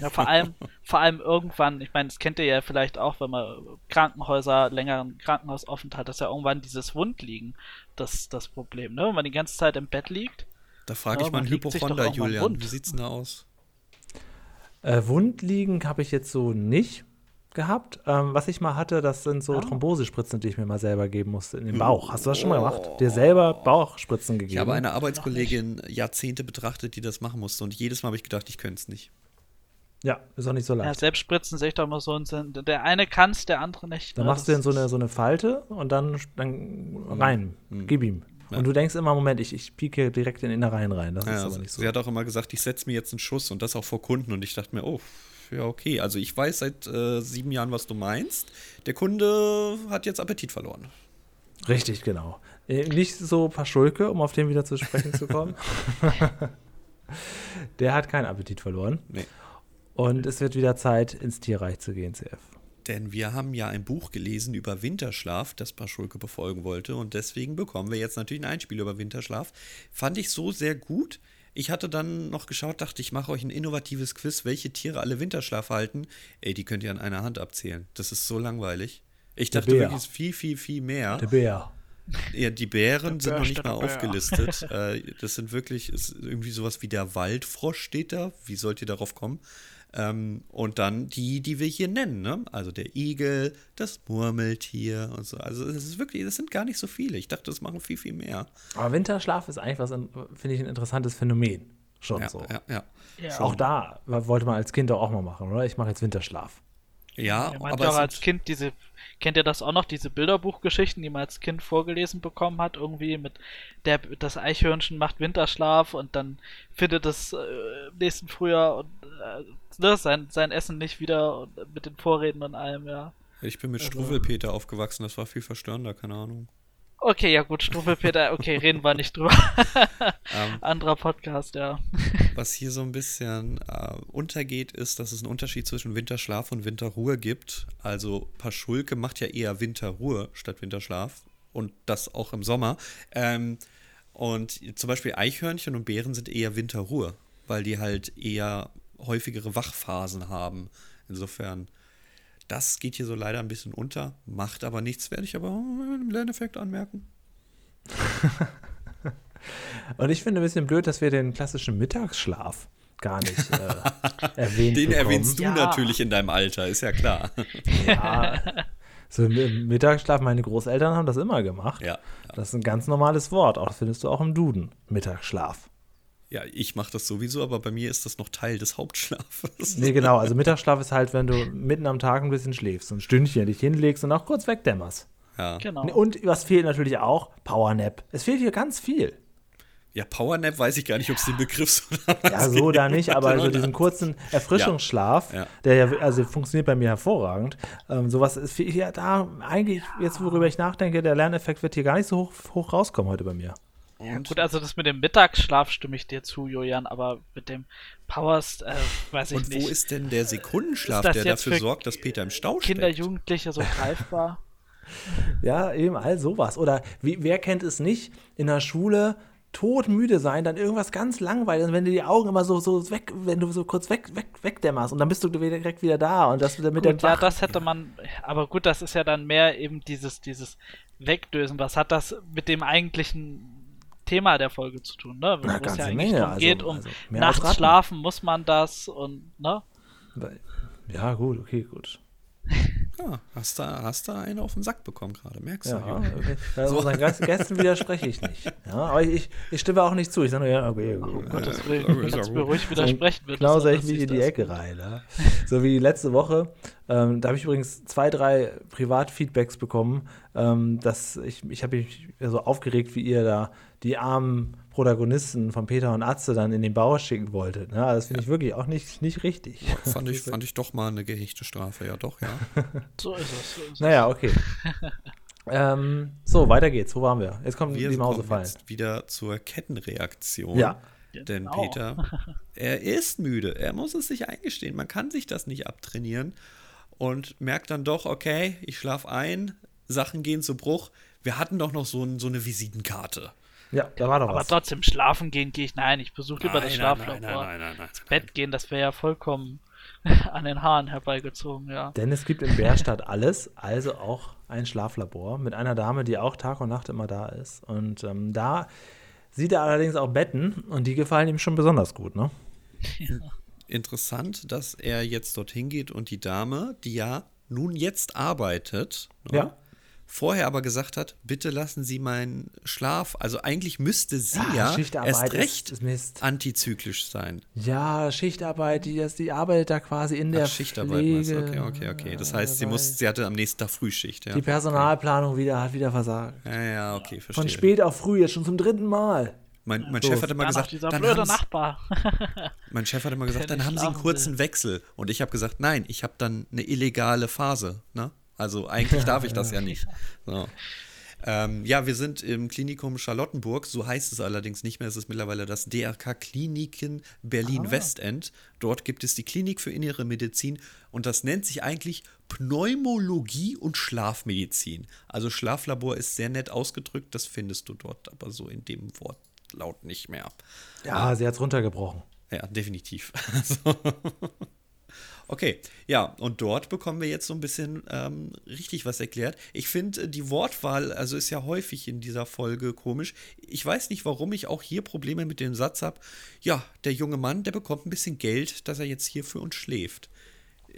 ja, vor allem, vor allem irgendwann, ich meine, das kennt ihr ja vielleicht auch, wenn man Krankenhäuser, längeren Krankenhausaufenthalt, dass ja irgendwann dieses Wundliegen das, das Problem, ne? Wenn man die ganze Zeit im Bett liegt. Da frage ich ja, mal einen Hypochonder, Julian, wie sieht's denn da aus? Äh, Wundliegen habe ich jetzt so nicht gehabt. Ähm, was ich mal hatte, das sind so ah. Thrombosespritzen, die ich mir mal selber geben musste in den Bauch. Hast du das schon mal gemacht? Dir selber Bauchspritzen gegeben? Ich habe eine Arbeitskollegin Jahrzehnte betrachtet, die das machen musste und jedes Mal habe ich gedacht, ich könnte es nicht. Ja, ist auch nicht so leicht. Ja, Selbstspritzen sehe ich doch mal so. Der eine kann es, der andere nicht. Dann machst du in so eine, so eine Falte und dann, dann rein. Mhm. Gib ihm. Ja. Und du denkst immer, Moment, ich, ich pieke direkt in Innereien rein. Das ja, ist aber nicht so. Sie hat auch immer gesagt, ich setze mir jetzt einen Schuss und das auch vor Kunden. Und ich dachte mir, oh, ja, okay. Also ich weiß seit äh, sieben Jahren, was du meinst. Der Kunde hat jetzt Appetit verloren. Richtig, genau. Äh, nicht so Paschulke, um auf den wieder zu sprechen zu kommen. Der hat keinen Appetit verloren. Nee. Und es wird wieder Zeit, ins Tierreich zu gehen, CF. Denn wir haben ja ein Buch gelesen über Winterschlaf, das Paschulke befolgen wollte. Und deswegen bekommen wir jetzt natürlich ein Einspiel über Winterschlaf. Fand ich so sehr gut. Ich hatte dann noch geschaut, dachte, ich mache euch ein innovatives Quiz, welche Tiere alle Winterschlaf halten. Ey, die könnt ihr an einer Hand abzählen. Das ist so langweilig. Ich dachte wirklich, es ist viel, viel, viel mehr. Der Bär. Ja, die Bären sind noch nicht mal aufgelistet. Äh, das sind wirklich, ist irgendwie sowas wie der Waldfrosch steht da. Wie sollt ihr darauf kommen? Ähm, und dann die, die wir hier nennen, ne? Also der Igel, das Murmeltier und so. Also es ist wirklich, das sind gar nicht so viele. Ich dachte, das machen viel, viel mehr. Aber Winterschlaf ist eigentlich was, finde ich, ein interessantes Phänomen. Schon ja, so. Ja, ja. ja. Auch da wollte man als Kind auch mal machen, oder? Ich mache jetzt Winterschlaf. Ja, ja aber auch als Kind diese, kennt ihr das auch noch, diese Bilderbuchgeschichten, die man als Kind vorgelesen bekommen hat, irgendwie mit der, das Eichhörnchen macht Winterschlaf und dann findet es äh, im nächsten Frühjahr und, äh, ne, sein, sein Essen nicht wieder mit den Vorreden und allem, ja. Ich bin mit also, Struwwelpeter aufgewachsen, das war viel verstörender, keine Ahnung. Okay, ja gut, Struwwelpeter, okay, reden wir nicht drüber. um, ähm, Anderer Podcast, ja. Was hier so ein bisschen äh, untergeht, ist, dass es einen Unterschied zwischen Winterschlaf und Winterruhe gibt. Also Paschulke macht ja eher Winterruhe statt Winterschlaf und das auch im Sommer. Ähm, und zum Beispiel Eichhörnchen und Bären sind eher Winterruhe, weil die halt eher häufigere Wachphasen haben. Insofern das geht hier so leider ein bisschen unter, macht aber nichts, werde ich aber im Lerneffekt anmerken. Und ich finde ein bisschen blöd, dass wir den klassischen Mittagsschlaf gar nicht äh, erwähnt Den bekommen. erwähnst du ja. natürlich in deinem Alter, ist ja klar. Ja, so Mittagsschlaf, meine Großeltern haben das immer gemacht. Ja, ja. Das ist ein ganz normales Wort, auch das findest du auch im Duden, Mittagsschlaf. Ja, ich mache das sowieso, aber bei mir ist das noch Teil des Hauptschlafes. Nee, genau. Also Mittagsschlaf ist halt, wenn du mitten am Tag ein bisschen schläfst, ein Stündchen dich hinlegst und auch kurz wegdämmerst. Ja. Genau. Und was fehlt natürlich auch? Powernap. Es fehlt hier ganz viel. Ja, Powernap weiß ich gar nicht, ob es den Begriff so Ja, so da nicht, aber so diesen kurzen Erfrischungsschlaf, ja, ja. der ja, also funktioniert bei mir hervorragend. Ähm, sowas ist ja da eigentlich, jetzt worüber ich nachdenke, der Lerneffekt wird hier gar nicht so hoch, hoch rauskommen heute bei mir. Ja, gut, also das mit dem Mittagsschlaf stimme ich dir zu, Julian, aber mit dem Powers, äh, weiß ich Und nicht. Und wo ist denn der Sekundenschlaf, der dafür sorgt, dass Peter im Stau steht? Kinder, Jugendliche so greifbar. ja, eben all sowas. Oder wie, wer kennt es nicht, in der Schule todmüde sein, dann irgendwas ganz langweilig, wenn du die Augen immer so, so weg, wenn du so kurz weg, weg, wegdämmerst und dann bist du direkt wieder da und das mit gut, der Ja, das hätte man, aber gut, das ist ja dann mehr eben dieses, dieses Wegdösen. Was hat das mit dem eigentlichen Thema der Folge zu tun, ne? Wo es ja eigentlich Menge. darum geht, um also nachts schlafen muss man das und, ne? Ja, gut, okay, gut. Ja, hast du hast da einen auf den Sack bekommen gerade, merkst du? Ja, okay. Also so. unseren Gästen widerspreche ich nicht. Ja, aber ich, ich stimme auch nicht zu. Ich sage nur, ja, okay, okay. Oh, Gottes Willen, kannst mir ruhig widersprechen. So genau ich mich in die Ecke rein. Ja. So wie letzte Woche. Ähm, da habe ich übrigens zwei, drei Privatfeedbacks bekommen. Ähm, dass ich ich habe mich so aufgeregt, wie ihr da die armen Protagonisten von Peter und Atze dann in den Bauer schicken wolltet. Ne? Das finde ja. ich wirklich auch nicht, nicht richtig. Fand ich, fand ich doch mal eine gehechte Strafe, ja doch, ja. so ist es. So ist naja, okay. ähm, so, weiter geht's. Wo waren wir? Jetzt kommt wir die Mausefallen. Jetzt wieder zur Kettenreaktion. Ja. Denn genau. Peter, er ist müde. Er muss es sich eingestehen. Man kann sich das nicht abtrainieren und merkt dann doch, okay, ich schlafe ein, Sachen gehen zu Bruch. Wir hatten doch noch so, ein, so eine Visitenkarte. Ja, da war doch Aber was. trotzdem schlafen gehen gehe ich. Nein, ich besuche lieber das Schlaflabor. Nein, nein, nein, nein, Bett gehen, das wäre ja vollkommen an den Haaren herbeigezogen, ja. Denn es gibt in Bärstadt alles, also auch ein Schlaflabor mit einer Dame, die auch Tag und Nacht immer da ist. Und ähm, da sieht er allerdings auch Betten und die gefallen ihm schon besonders gut, ne? Ja. Interessant, dass er jetzt dorthin geht und die Dame, die ja nun jetzt arbeitet, ne, ja vorher aber gesagt hat, bitte lassen Sie meinen Schlaf, also eigentlich müsste sie ja, ja erst recht ist, ist antizyklisch sein. Ja, Schichtarbeit, die, die arbeitet da quasi in der Ach, Schichtarbeit Pflege. Okay, okay, okay. Das heißt, sie, muss, sie hatte am nächsten Tag Frühschicht. Ja. Die Personalplanung wieder, hat wieder versagt. Ja, ja, okay, verstehe. Von spät auf früh, jetzt schon zum dritten Mal. Mein, mein so, Chef hat immer gesagt, dieser blöde Nachbar. mein Chef hat immer gesagt, dann haben Sie einen kurzen Wechsel. Und ich habe gesagt, nein, ich habe dann eine illegale Phase. Ne? Also eigentlich darf ich das ja nicht. So. Ähm, ja, wir sind im Klinikum Charlottenburg, so heißt es allerdings nicht mehr. Es ist mittlerweile das DRK Kliniken Berlin-Westend. Ah. Dort gibt es die Klinik für innere Medizin und das nennt sich eigentlich Pneumologie und Schlafmedizin. Also Schlaflabor ist sehr nett ausgedrückt, das findest du dort aber so in dem Wortlaut nicht mehr. Ja, sie hat es runtergebrochen. Ja, definitiv. Also Okay, ja, und dort bekommen wir jetzt so ein bisschen ähm, richtig was erklärt. Ich finde äh, die Wortwahl, also ist ja häufig in dieser Folge komisch. Ich weiß nicht, warum ich auch hier Probleme mit dem Satz habe. Ja, der junge Mann, der bekommt ein bisschen Geld, dass er jetzt hier für uns schläft.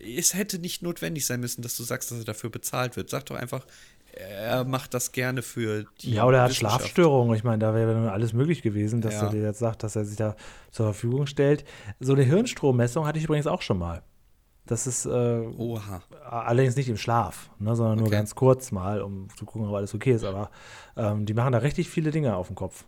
Es hätte nicht notwendig sein müssen, dass du sagst, dass er dafür bezahlt wird. Sag doch einfach, er macht das gerne für die. Ja, oder er hat Schlafstörungen. Ich meine, da wäre alles möglich gewesen, dass ja. er dir jetzt sagt, dass er sich da zur Verfügung stellt. So eine Hirnstrommessung hatte ich übrigens auch schon mal. Das ist äh, allerdings nicht im Schlaf, ne, sondern nur ganz kurz mal, um zu gucken, ob alles okay ist. Aber ähm, die machen da richtig viele Dinge auf dem Kopf.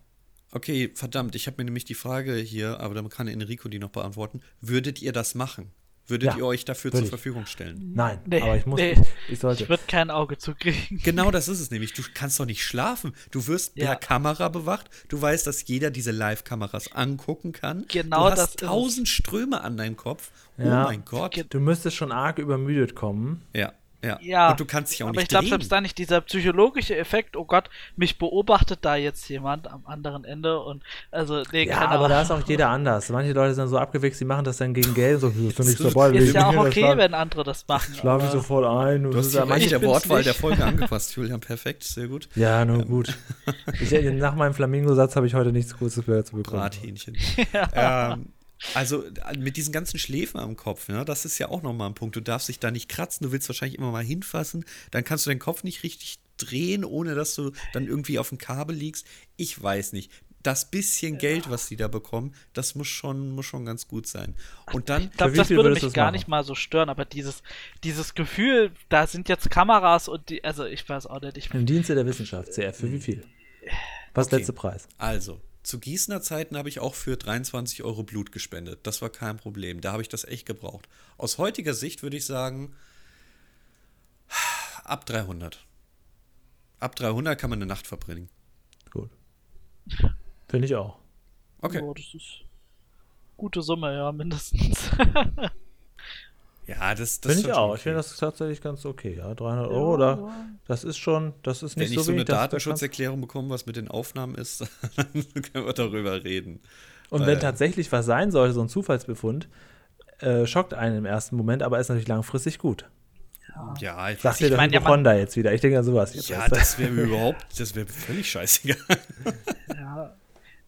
Okay, verdammt, ich habe mir nämlich die Frage hier, aber dann kann Enrico die noch beantworten. Würdet ihr das machen? Würdet ja, ihr euch dafür zur ich. Verfügung stellen? Nein, nee, aber ich muss, nee. ich, ich, sollte. Ich würde kein Auge zukriegen. Genau das ist es nämlich. Du kannst doch nicht schlafen. Du wirst ja. per Kamera bewacht. Du weißt, dass jeder diese Live-Kameras angucken kann. Genau du hast tausend Ströme an deinem Kopf. Oh ja. Oh mein Gott. Du müsstest schon arg übermüdet kommen. Ja. Ja. ja. Und du kannst dich auch aber nicht ich glaube, selbst da nicht dieser psychologische Effekt, oh Gott, mich beobachtet da jetzt jemand am anderen Ende und also, nee, Ja, aber Ahnung. da ist auch jeder anders. Manche Leute sind so abgewichst, die machen das dann gegen Geld, so, ist doch nichts dabei. Ist ja auch okay, wenn andere das machen. Schlafe ich sofort ein. Du hast ja manche der Wortwahl der Folge angepasst, Julian, perfekt, sehr gut. Ja, nur ähm. gut. Ich, nach meinem Flamingo-Satz habe ich heute nichts Kurzes mehr zu bekommen. Brathähnchen. ja. ähm, also mit diesen ganzen Schläfen am Kopf, ne, das ist ja auch nochmal ein Punkt. Du darfst dich da nicht kratzen, du willst wahrscheinlich immer mal hinfassen, dann kannst du deinen Kopf nicht richtig drehen, ohne dass du dann irgendwie auf dem Kabel liegst. Ich weiß nicht. Das bisschen Geld, was sie da bekommen, das muss schon, muss schon ganz gut sein. Und dann. Ich glaube, das würde mich gar machen? nicht mal so stören, aber dieses, dieses Gefühl, da sind jetzt Kameras und die, also ich weiß auch nicht. Ich Im Dienste der Wissenschaft, CF, für wie viel? Was ist okay. der letzte Preis? Also, zu Gießener Zeiten habe ich auch für 23 Euro Blut gespendet. Das war kein Problem. Da habe ich das echt gebraucht. Aus heutiger Sicht würde ich sagen, ab 300. Ab 300 kann man eine Nacht verbringen. Gut. Finde ich auch. Okay. Oh, das ist gute Summe, ja, mindestens. Ja, das, das finde ich auch. Okay. Ich finde das tatsächlich ganz okay. Ja, 300 Euro, ja. da, das ist schon, das ist nicht Wenn so ich so eine Datenschutzerklärung bekomme, was mit den Aufnahmen ist, dann können wir darüber reden. Und Weil, wenn tatsächlich was sein sollte, so ein Zufallsbefund, äh, schockt einen im ersten Moment, aber ist natürlich langfristig gut. Ja, ich Sagst du das ja, Honda jetzt wieder? Ich denke an sowas jetzt. Ja, das wäre mir überhaupt, das wäre völlig scheißegal. Ja,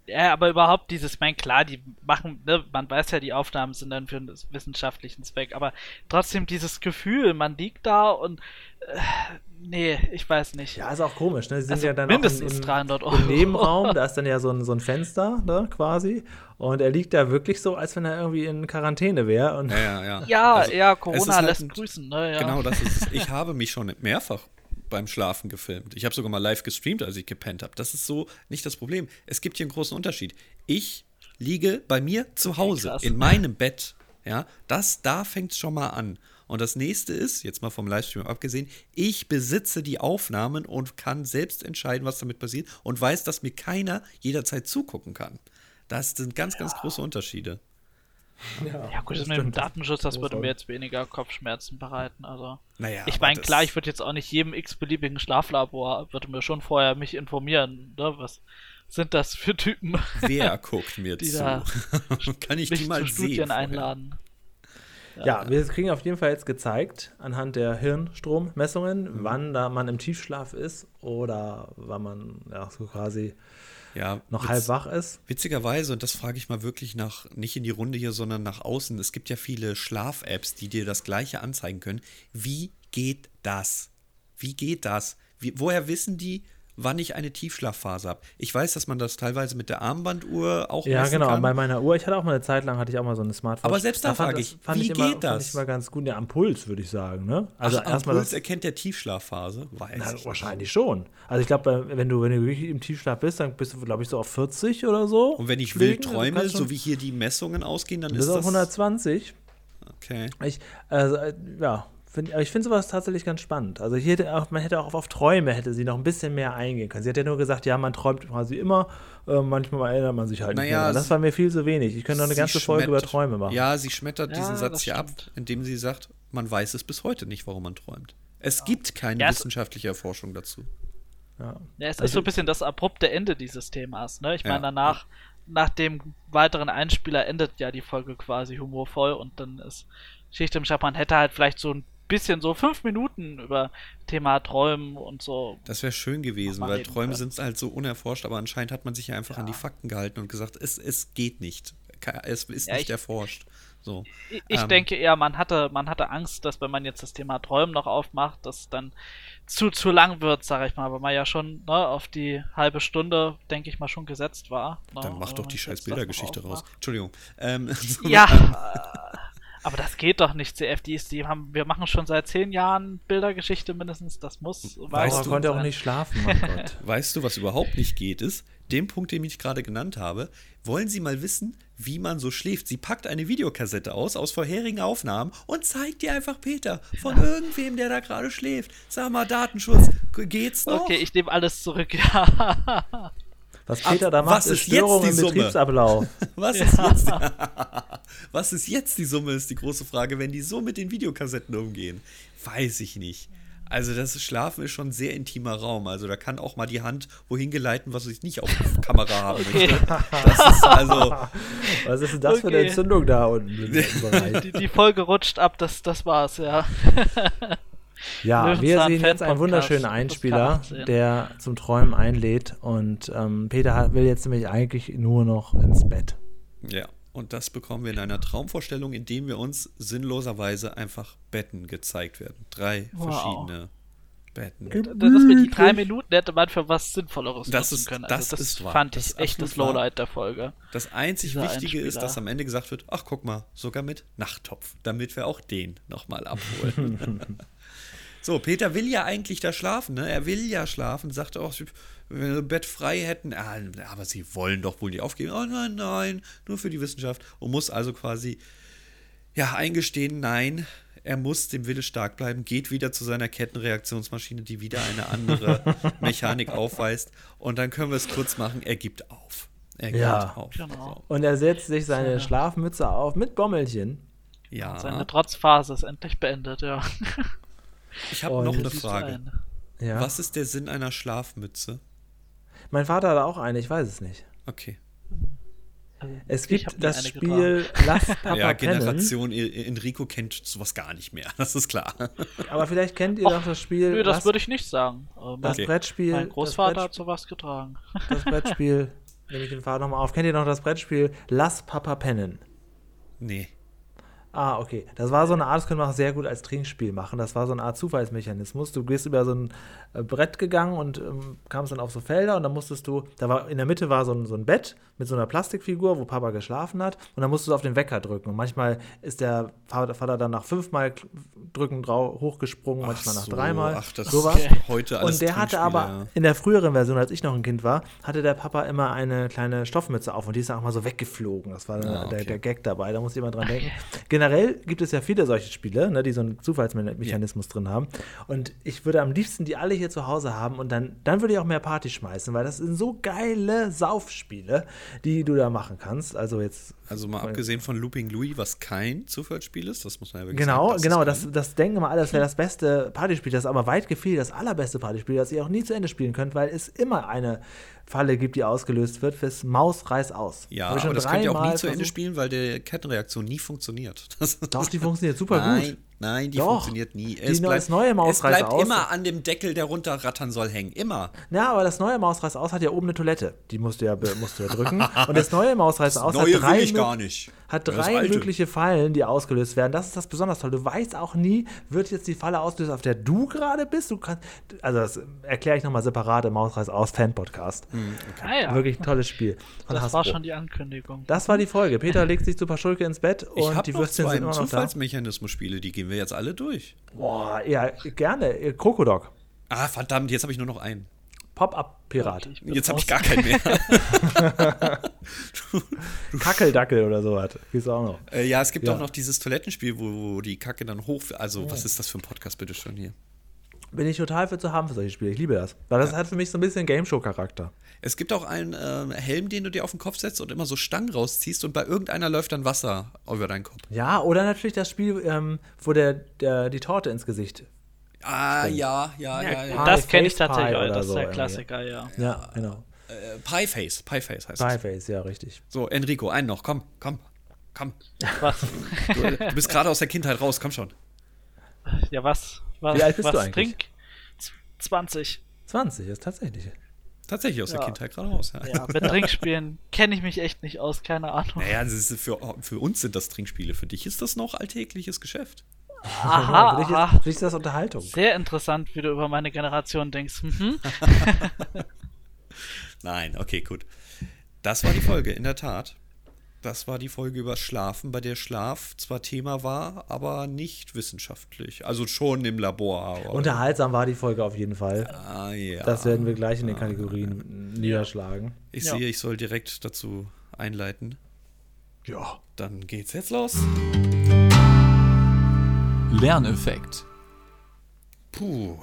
ja, aber überhaupt dieses, mein klar, die machen, ne, man weiß ja, die Aufnahmen sind dann für einen wissenschaftlichen Zweck, aber trotzdem dieses Gefühl, man liegt da und äh, nee, ich weiß nicht. Ja, ist auch komisch, ne? Sie sind also ja dann mindestens auch im, 300 Euro. im Nebenraum, da ist dann ja so ein, so ein Fenster, ne, quasi. Und er liegt da wirklich so, als wenn er irgendwie in Quarantäne wäre. Ja, ja, ja. Ja, also, ja, Corona halt lässt ein, grüßen, ne? Ja. Genau, das ist Ich habe mich schon mehrfach beim Schlafen gefilmt. Ich habe sogar mal live gestreamt, als ich gepennt habe. Das ist so nicht das Problem. Es gibt hier einen großen Unterschied. Ich liege bei mir zu Hause okay, in meinem Bett. Ja, das da fängt es schon mal an. Und das nächste ist, jetzt mal vom Livestream abgesehen, ich besitze die Aufnahmen und kann selbst entscheiden, was damit passiert und weiß, dass mir keiner jederzeit zugucken kann. Das sind ganz, ja. ganz große Unterschiede. Ja, ja gut, das, das mit dem Datenschutz, das würde mir jetzt weniger Kopfschmerzen bereiten. Also, naja, ich meine, klar, ich würde jetzt auch nicht jedem x-beliebigen Schlaflabor, würde mir schon vorher mich informieren, ne, was sind das für Typen? Wer guckt mir zu? Kann ich die mal zu Studien sehen einladen? Ja, ja, wir kriegen auf jeden Fall jetzt gezeigt, anhand der Hirnstrommessungen, mhm. wann da man im Tiefschlaf ist oder wann man ja, so quasi ja, noch witz, halb wach ist. Witzigerweise, und das frage ich mal wirklich nach, nicht in die Runde hier, sondern nach außen, es gibt ja viele Schlaf-Apps, die dir das Gleiche anzeigen können. Wie geht das? Wie geht das? Wie, woher wissen die, wann ich eine Tiefschlafphase habe. Ich weiß, dass man das teilweise mit der Armbanduhr auch Ja, genau. Kann. Bei meiner Uhr, ich hatte auch mal eine Zeit lang, hatte ich auch mal so eine Smartphone. Aber selbst da frage ich, wie ich immer, geht das? Fand ich mal ganz gut. Ja, am Puls, würde ich sagen. Ne? Also Ach, erstmal Puls erkennt der Tiefschlafphase? Weiß na, wahrscheinlich schon. Also ich glaube, wenn du, wenn du wirklich im Tiefschlaf bist, dann bist du, glaube ich, so auf 40 oder so. Und wenn ich wild träume, so wie hier die Messungen ausgehen, dann ist das... auf 120. Okay. Ich, also, ja, Find, aber ich finde sowas tatsächlich ganz spannend. Also hier hätte auch, man hätte auch auf Träume hätte sie noch ein bisschen mehr eingehen können. Sie hat ja nur gesagt, ja, man träumt quasi immer, äh, manchmal erinnert man sich halt naja, nicht mehr. Das war mir viel zu wenig. Ich könnte noch eine ganze Folge über Träume machen. Ja, sie schmettert ja, diesen Satz hier ab, indem sie sagt, man weiß es bis heute nicht, warum man träumt. Es gibt keine ja, wissenschaftliche Erforschung dazu. Ja, ja es also, ist so ein bisschen das abrupte Ende dieses Themas. Ne? Ich meine, danach, nach dem weiteren Einspieler endet ja die Folge quasi humorvoll und dann ist Schicht im Schaff, man hätte halt vielleicht so ein bisschen so fünf Minuten über Thema Träumen und so. Das wäre schön gewesen, weil Träume sind halt so unerforscht, aber anscheinend hat man sich ja einfach ja. an die Fakten gehalten und gesagt, es, es geht nicht. Es ist ja, nicht ich, erforscht. So. Ich, ich ähm, denke eher, man hatte, man hatte Angst, dass wenn man jetzt das Thema Träumen noch aufmacht, dass dann zu, zu lang wird, sage ich mal, weil man ja schon ne, auf die halbe Stunde, denke ich mal, schon gesetzt war. Ne, dann mach doch die scheiß Bildergeschichte raus. Entschuldigung. Ähm, ja, aber das geht doch nicht, CFDs. Die haben, wir machen schon seit zehn Jahren Bildergeschichte mindestens. Das muss. Weißt du, konnte auch nicht schlafen, mein Gott. Weißt du, was überhaupt nicht geht, ist, den Punkt, den ich gerade genannt habe, wollen Sie mal wissen, wie man so schläft. Sie packt eine Videokassette aus, aus vorherigen Aufnahmen und zeigt dir einfach Peter von ja. irgendwem, der da gerade schläft. Sag mal, Datenschutz, geht's noch? Okay, ich nehme alles zurück, ja. Was Peter da macht, ist Störung im Betriebsablauf. Was, ja. ist jetzt, was ist jetzt die Summe, ist die große Frage, wenn die so mit den Videokassetten umgehen. Weiß ich nicht. Also das Schlafen ist schon ein sehr intimer Raum. Also da kann auch mal die Hand wohin geleiten, was ich nicht auf Kamera haben okay. möchte. Das ist also. Was ist denn das okay. für eine Entzündung da unten? Die, die, Folge rutscht ab, das, das war's, ja. Ja, wir sehen jetzt einen wunderschönen Einspieler, der zum Träumen einlädt. Und ähm, Peter will jetzt nämlich eigentlich nur noch ins Bett. Ja, und das bekommen wir in einer Traumvorstellung, in dem wir uns sinnloserweise einfach Betten gezeigt werden. Drei wow. verschiedene Betten. Dass wir die drei Minuten hätte man für was Sinnvolleres das ist, können. Also das, das ist fand ich das echt das Lowlight der Folge. Das einzig Wichtige Einspieler. ist, dass am Ende gesagt wird, ach guck mal, sogar mit Nachttopf, damit wir auch den nochmal abholen. So, Peter will ja eigentlich da schlafen, ne? Er will ja schlafen, sagt auch, wenn wir ein Bett frei hätten, ah, aber sie wollen doch wohl nicht aufgeben. Oh nein, nein, nur für die Wissenschaft. Und muss also quasi, ja, eingestehen, nein, er muss dem Wille stark bleiben, geht wieder zu seiner Kettenreaktionsmaschine, die wieder eine andere Mechanik aufweist. Und dann können wir es kurz machen, er gibt auf. Er gibt ja. auf. Genau. Und er setzt sich seine Schlafmütze auf mit Bommelchen. Ja. Seine Trotzphase ist endlich beendet, ja. Ich habe noch eine Frage. Ja. Was ist der Sinn einer Schlafmütze? Mein Vater hat auch eine, ich weiß es nicht. Okay. Es gibt das Spiel Lass Papa Ja, Generation Enrico kennt sowas gar nicht mehr, das ist klar. Aber vielleicht kennt ihr Och, doch das Spiel. Nö, das würde ich nicht sagen. Das okay. Brettspiel. Mein Großvater hat sowas getragen. Das Brettspiel, nehme ich den Vater nochmal auf. Kennt ihr noch das Brettspiel Lass Papa pennen? Nee. Ah, okay. Das war so eine Art, das könnte man auch sehr gut als Trinkspiel machen. Das war so eine Art Zufallsmechanismus. Du bist über so ein äh, Brett gegangen und ähm, kamst dann auf so Felder und dann musstest du, da war in der Mitte war so ein, so ein Bett mit so einer Plastikfigur, wo Papa geschlafen hat und dann musstest du auf den Wecker drücken. Und manchmal ist der Vater, dann nach fünfmal drücken drauf, hochgesprungen, ach manchmal nach so, dreimal. Ach, das sowas. Okay. heute alles Und der hatte aber ja. in der früheren Version, als ich noch ein Kind war, hatte der Papa immer eine kleine Stoffmütze auf und die ist dann auch mal so weggeflogen. Das war ah, okay. der, der, Gag dabei, da muss jemand dran denken. Generell gibt es ja viele solche Spiele, ne, die so einen Zufallsmechanismus ja. drin haben. Und ich würde am liebsten die alle hier zu Hause haben und dann, dann würde ich auch mehr Party schmeißen, weil das sind so geile Saufspiele, die du da machen kannst. Also jetzt. Also mal abgesehen von Looping Louis, was kein Zufallsspiel ist, das muss man ja wirklich genau, sagen. Genau, das, das denken wir alle, das wäre das beste Partyspiel. Das ist aber weit gefehlt, das allerbeste Partyspiel, das ihr auch nie zu Ende spielen könnt, weil es immer eine Falle gibt, die ausgelöst wird, fürs Maus reiß aus. Ja, aber das könnt ihr auch nie zu Ende spielen, weil die Kettenreaktion nie funktioniert. Das Doch, die funktioniert super Nein. gut. Nein, die Doch. funktioniert nie. Es Die- bleibt, das neue Maus es bleibt aus. immer an dem Deckel, der runterrattern soll, hängen. Immer. Ja, aber das neue Maus reißt aus hat ja oben eine Toilette. Die musst du ja, musst du ja drücken. Und das neue Maus reißt aus Neue hat drei, will ich gar nicht. hat Das drei mögliche Fallen, die ausgelöst werden. Das ist das besonders toll. Du weißt auch nie, wird jetzt die Falle ausgelöst, auf der du gerade bist. Du kannst, also das erkläre ich nochmal separat im Maus reißt aus Fan-Podcast. Ah ja, Wirklich ein tolles Spiel. Von das Hasbro. war schon die Ankündigung. Das war die Folge. Peter legt sich zu Paschulke ins Bett und die Würstchen sind immer noch da. Zufallsmechanismus-Spiele, die gehen wir jetzt alle durch. Boah, ja, gerne. Krokodok. Ah, verdammt, jetzt habe ich nur noch einen. Pop-Up-Pirat. Jetzt habe ich gar keinen mehr. Kackeldackel oder sowas. Gibt's auch noch. äh, ja, es gibt Ja. auch noch dieses Toilettenspiel, wo, wo die Kacke dann hoch. Also, was ist das für ein Podcast, bitte schon hier? Bin ich total für zu haben für solche Spiele. Ich liebe das. Weil das hat für mich so ein bisschen Game Show-Charakter. Es gibt auch einen ähm, Helm, den du dir auf den Kopf setzt und immer so Stangen rausziehst und bei irgendeiner läuft dann Wasser über deinen Kopf. Ja, oder natürlich das Spiel, ähm, wo der, der die Torte ins Gesicht. Ah, ja, ja, ja, ja. Pie, das kenne ich Face tatsächlich, Pie auch, das ist so der irgendwie. Klassiker, ja. Ja, genau. Äh, Pieface, Pieface heißt es. Pieface, ja, richtig. So, Enrico, einen noch, komm, komm, komm. Was? Du, du bist gerade aus der Kindheit raus, komm schon. Ja, was? Was Wie alt bist was du eigentlich? Trink? Z- 20. 20 ist tatsächlich. Tatsächlich aus der Ja. Kindheit gerade raus. Ja. Ja, mit Trinkspielen kenne ich mich echt nicht aus, keine Ahnung. Naja, für, für uns sind das Trinkspiele. Für dich ist das noch alltägliches Geschäft. Aha, für, dich aha. ist, für dich ist das Unterhaltung. Sehr interessant, wie du über meine Generation denkst. Mhm. Nein, okay, gut. Das war die Folge, in der Tat. Das war die Folge über Schlafen, bei der Schlaf zwar Thema war, aber nicht wissenschaftlich. Also schon im Labor. Aber, Unterhaltsam war die Folge auf jeden Fall. ah, ja. Das werden wir gleich in den Kategorien niederschlagen. ich Ja. sehe, ich soll direkt dazu einleiten. Ja. Dann geht's jetzt los. Lerneffekt. Puh,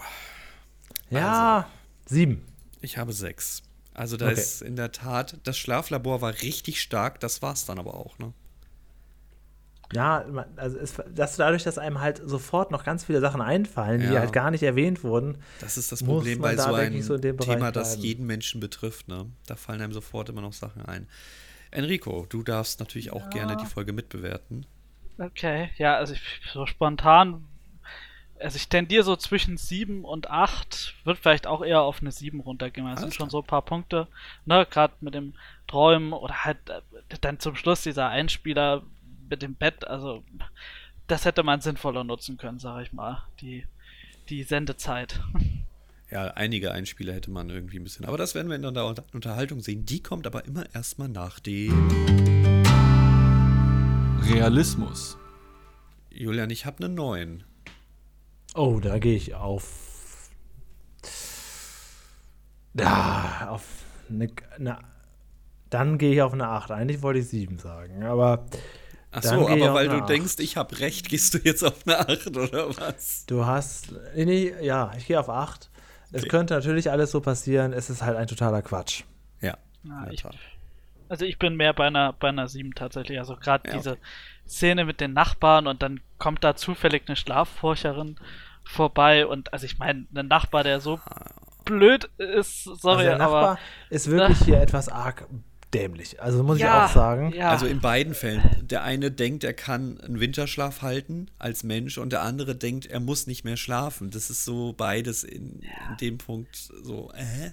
Ja, sieben. ich habe sechs. Also da Okay. ist in der Tat, das Schlaflabor war richtig stark, das war's dann aber auch, ne? Ja, also es, dass dadurch, dass einem halt sofort noch ganz viele Sachen einfallen, die Ja. halt gar nicht erwähnt wurden. Das ist das Problem bei da, so einem so Thema, das jeden Menschen betrifft. Ne? Da fallen einem sofort immer noch Sachen ein. Enrico, du darfst natürlich auch gerne die Folge mitbewerten. Okay, ja, also ich, so spontan, also ich tendiere so zwischen 7 und 8, wird vielleicht auch eher auf eine 7 runtergehen. Es sind schon klar. so ein paar Punkte, ne, gerade mit dem Träumen oder halt äh, dann zum Schluss dieser Einspieler mit dem Bett, also das hätte man sinnvoller nutzen können, sage ich mal, die, die Sendezeit. Ja, einige Einspieler hätte man irgendwie ein bisschen. Aber das werden wir in der Unter- Unterhaltung sehen. Die kommt aber immer erstmal nach dem. Realismus. Julian, ich habe einen neuen. Oh, da gehe ich auf. Ja, auf eine, eine dann gehe ich auf eine 8. Eigentlich wollte ich 7 sagen, aber Ach so, aber weil du Acht. denkst, ich habe recht, gehst du jetzt auf eine 8 oder was? du hast. Nee, ja, ich gehe auf 8. Es Okay. könnte natürlich alles so passieren, es ist halt ein totaler Quatsch. Ja. Ja, ich, also ich bin mehr bei einer, bei einer 7 tatsächlich. Also gerade Ja, diese Szene mit den Nachbarn und dann kommt da zufällig eine Schlafforscherin vorbei und also ich meine, ein Nachbar, der so blöd ist, Also sorry, der Nachbar aber ist wirklich hier etwas arg dämlich. Also muss ja, ich auch sagen. Ja, Also in beiden Fällen. Der eine denkt, er kann einen Winterschlaf halten als Mensch und der andere denkt, er muss nicht mehr schlafen. Das ist so beides in, in dem Punkt so, äh?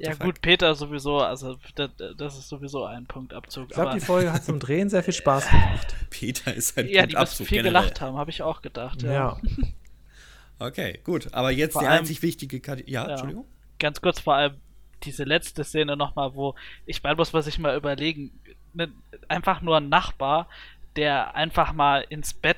Ja gut, Peter sowieso, also das, das ist sowieso ein Punktabzug. Ich glaube, die Folge hat zum Drehen sehr viel Spaß gemacht. Peter ist ein ja, die müssen Punktabzug viel generell. gelacht haben, habe ich auch gedacht. Ja. Ja. Okay, gut. Aber jetzt Vor die allem- einzig wichtige Kategorie. Ja, Ja. Entschuldigung. Ganz kurz vor allem diese letzte Szene nochmal, wo ich meine, muss man sich mal überlegen, ne, einfach nur ein Nachbar, der einfach mal ins Bett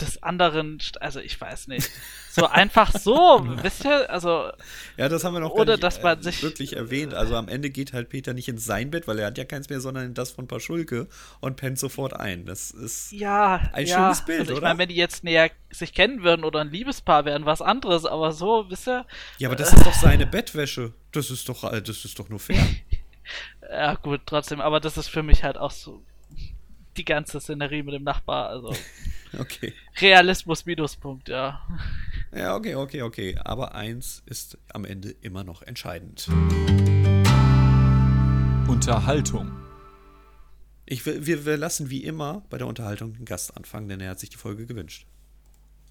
des anderen, also ich weiß nicht, so einfach so, wisst ihr, also Ja, das haben wir noch Oder nicht, dass man äh, sich- wirklich erwähnt. Also am Ende geht halt Peter nicht in sein Bett, weil er hat ja keins mehr, sondern in das von Paschulke und pennt sofort ein. Das ist ja, Ein ja, schönes Bild, also ich oder? meine, wenn die jetzt näher sich kennen würden oder ein Liebespaar wären, was anderes, aber so, wisst ihr, Ja, aber das ist doch seine Bettwäsche. Das ist doch, äh, das ist doch nur fair. ja gut, trotzdem, aber das ist für mich halt auch so die ganze Szenerie mit dem Nachbar, also Okay. Realismus Minuspunkt, ja. Ja, okay, okay, okay. Aber eins ist am Ende immer noch entscheidend. Unterhaltung. Ich, wir, wir lassen wie immer bei der Unterhaltung den Gast anfangen, denn er hat sich die Folge gewünscht.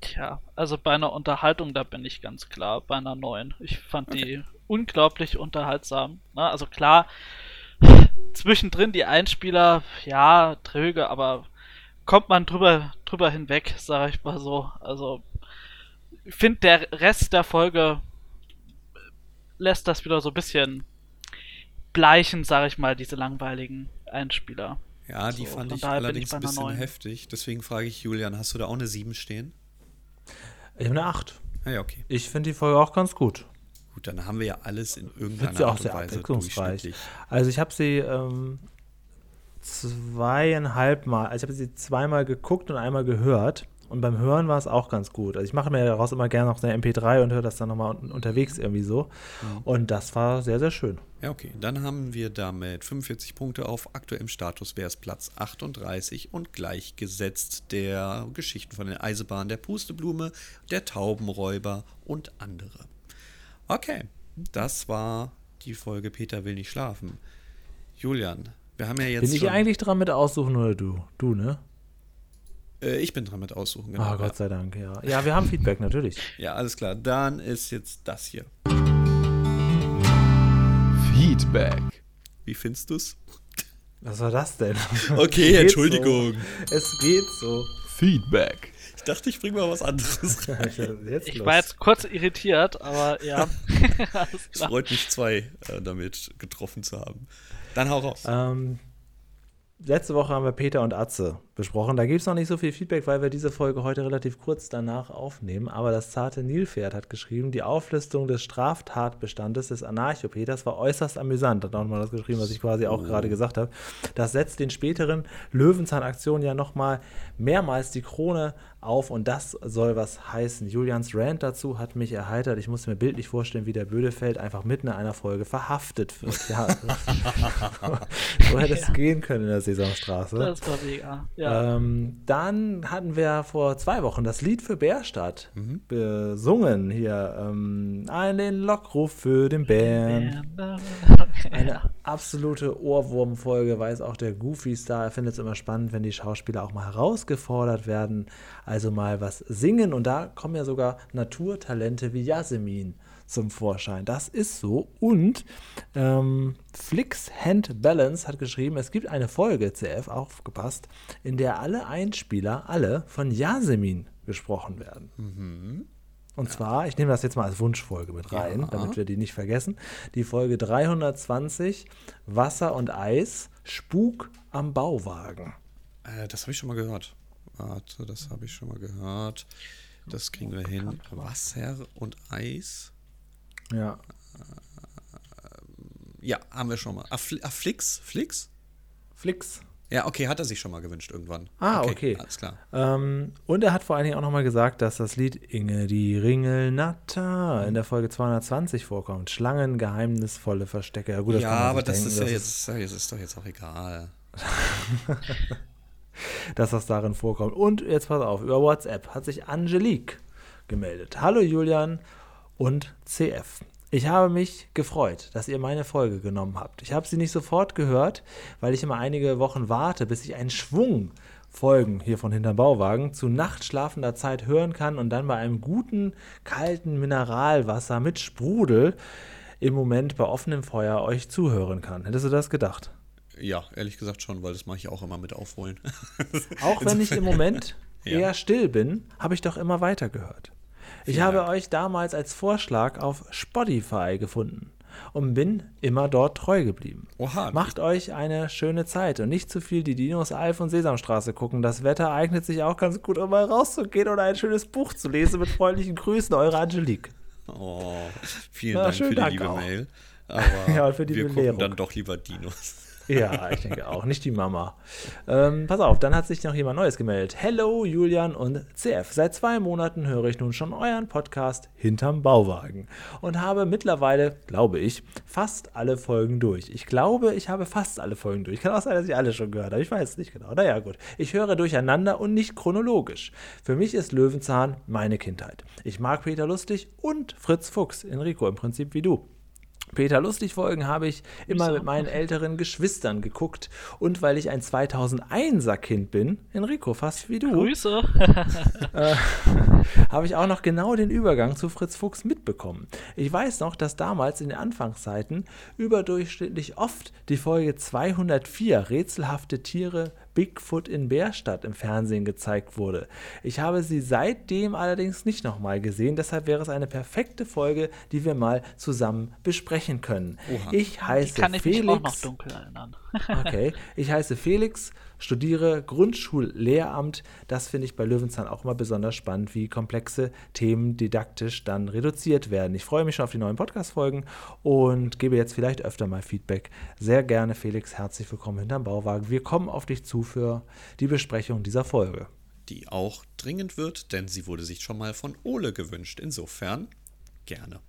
Tja, also bei einer Unterhaltung, da bin ich ganz klar bei einer neuen. Ich fand okay. die unglaublich unterhaltsam. Ne? Also klar, zwischendrin die Einspieler, ja, tröge, aber kommt man drüber, drüber hinweg, sag ich mal so. Also, ich finde, der Rest der Folge lässt das wieder so ein bisschen bleichen, sag ich mal, diese langweiligen Einspieler. Ja, die so, fand ich allerdings ein bisschen heftig. Deswegen frage ich Julian, hast du da auch eine 7 stehen? Ich habe eine 8. Ah, ja, okay. Ich finde die Folge auch ganz gut. Gut, dann haben wir ja alles in irgendeiner Art und Weise durchschnittlich. Also ich habe sie ähm, zweieinhalb Mal, also ich habe sie zweimal geguckt und einmal gehört. Und beim Hören war es auch ganz gut. Also ich mache mir daraus immer gerne noch eine MP3 und höre das dann nochmal unterwegs irgendwie so. Mhm. Und das war sehr, sehr schön. Ja, okay. Dann haben wir damit 45 Punkte auf aktuellem Status, wäre es Platz 38 und gleichgesetzt der Geschichten von den Eisenbahnen, der Pusteblume, der Taubenräuber und andere. Okay, das war die Folge Peter will nicht schlafen. Julian, wir haben ja jetzt. Bin ich eigentlich dran mit aussuchen oder du? Du, ne? Äh, ich bin dran mit aussuchen, genau. Ah, Gott sei Dank, ja. Ja, wir haben Feedback, natürlich. Ja, alles klar. Dann ist jetzt das hier. Feedback. Wie findest du's? Was war das denn? Okay, Entschuldigung. So. Es geht so. Feedback dachte, ich bringe mal was anderes rein. ich war jetzt kurz irritiert, aber ja. es freut mich, zwei äh, damit getroffen zu haben. Dann hau raus. Ähm, letzte Woche haben wir Peter und Atze besprochen. Da gibt es noch nicht so viel Feedback, weil wir diese Folge heute relativ kurz danach aufnehmen. Aber das zarte Nilpferd hat geschrieben, die Auflistung des Straftatbestandes des Anarchopeters war äußerst amüsant. Hat auch nochmal das geschrieben, was ich quasi auch gerade gesagt habe. Das setzt den späteren Löwenzahnaktionen ja nochmal mehrmals die Krone auf und das soll was heißen. Julians Rant dazu hat mich erheitert. Ich muss mir bildlich vorstellen, wie der Bödefeld einfach mitten in einer Folge verhaftet wird. Ja, so hätte es ja. gehen können in der Sesamstraße. Das war mega. Ja. Ähm, dann hatten wir vor zwei Wochen das Lied für Bärstadt mhm. besungen hier. Ähm, einen Lockruf für den Bären. Eine absolute Ohrwurmfolge, weiß auch der Goofy-Star. Er findet es immer spannend, wenn die Schauspieler auch mal herausgefordert werden also mal was singen. Und da kommen ja sogar Naturtalente wie Yasemin zum Vorschein. Das ist so. Und ähm, Flix Hand Balance hat geschrieben, es gibt eine Folge, CF, aufgepasst, in der alle Einspieler, alle von Yasemin gesprochen werden. Mhm. Und zwar, ich nehme das jetzt mal als Wunschfolge mit rein, ja. damit wir die nicht vergessen. Die Folge 320, Wasser und Eis, Spuk am Bauwagen. Äh, das habe ich schon mal gehört. Warte, das habe ich schon mal gehört. Das kriegen wir hin. Wasser und Eis. Ja. Ja, haben wir schon mal. Ah, Flix? Flix? Flix. Ja, okay, hat er sich schon mal gewünscht irgendwann. Ah, okay. okay. Alles klar. Ähm, und er hat vor allen Dingen auch nochmal gesagt, dass das Lied Inge die Ringelnatter in der Folge 220 vorkommt. Schlangen, geheimnisvolle Verstecke. Ja, gut, das ja aber das denken, ist ja jetzt, das ist doch jetzt auch egal. dass das darin vorkommt. Und jetzt pass auf, über WhatsApp hat sich Angelique gemeldet. Hallo Julian und CF. Ich habe mich gefreut, dass ihr meine Folge genommen habt. Ich habe sie nicht sofort gehört, weil ich immer einige Wochen warte, bis ich einen Schwung Folgen hier von Hinterm Bauwagen zu nachtschlafender Zeit hören kann und dann bei einem guten, kalten Mineralwasser mit Sprudel im Moment bei offenem Feuer euch zuhören kann. Hättest du das gedacht? Ja, ehrlich gesagt schon, weil das mache ich auch immer mit aufholen. auch wenn ich im Moment ja. eher still bin, habe ich doch immer weitergehört. Ich habe euch damals als Vorschlag auf Spotify gefunden und bin immer dort treu geblieben. Oha. Macht euch eine schöne Zeit und nicht zu viel die Dinos Alf und Sesamstraße gucken. Das Wetter eignet sich auch ganz gut, um mal rauszugehen oder ein schönes Buch zu lesen. Mit freundlichen Grüßen, eure Angelique. Oh, vielen Na, Dank für die Dank liebe auch. Mail. Aber ja, für die wir Belehrung. gucken dann doch lieber Dinos. Ja, ich denke auch, nicht die Mama. Ähm, pass auf, dann hat sich noch jemand Neues gemeldet. Hello, Julian und CF. Seit zwei Monaten höre ich nun schon euren Podcast hinterm Bauwagen und habe mittlerweile, glaube ich, fast alle Folgen durch. Ich glaube, ich habe fast alle Folgen durch. Kann auch sein, dass ich alle schon gehört habe. Ich weiß es nicht genau. Naja, gut. Ich höre durcheinander und nicht chronologisch. Für mich ist Löwenzahn meine Kindheit. Ich mag Peter Lustig und Fritz Fuchs, Enrico, im Prinzip wie du. Peter Lustig-Folgen habe ich immer mit meinen älteren Geschwistern geguckt. Und weil ich ein 2001er-Kind bin, Enrico, fast wie du. Grüße. äh, habe ich auch noch genau den Übergang zu Fritz Fuchs mitbekommen. Ich weiß noch, dass damals in den Anfangszeiten überdurchschnittlich oft die Folge 204 Rätselhafte Tiere Bigfoot in Bärstadt im Fernsehen gezeigt wurde. Ich habe sie seitdem allerdings nicht nochmal gesehen, deshalb wäre es eine perfekte Folge, die wir mal zusammen besprechen können. Oha. Ich heiße ich Felix. Erinnern. okay, ich heiße Felix studiere Grundschullehramt. Das finde ich bei Löwenzahn auch immer besonders spannend, wie komplexe Themen didaktisch dann reduziert werden. Ich freue mich schon auf die neuen Podcast-Folgen und gebe jetzt vielleicht öfter mal Feedback. Sehr gerne, Felix, herzlich willkommen hinterm Bauwagen. Wir kommen auf dich zu für die Besprechung dieser Folge. Die auch dringend wird, denn sie wurde sich schon mal von Ole gewünscht. Insofern gerne.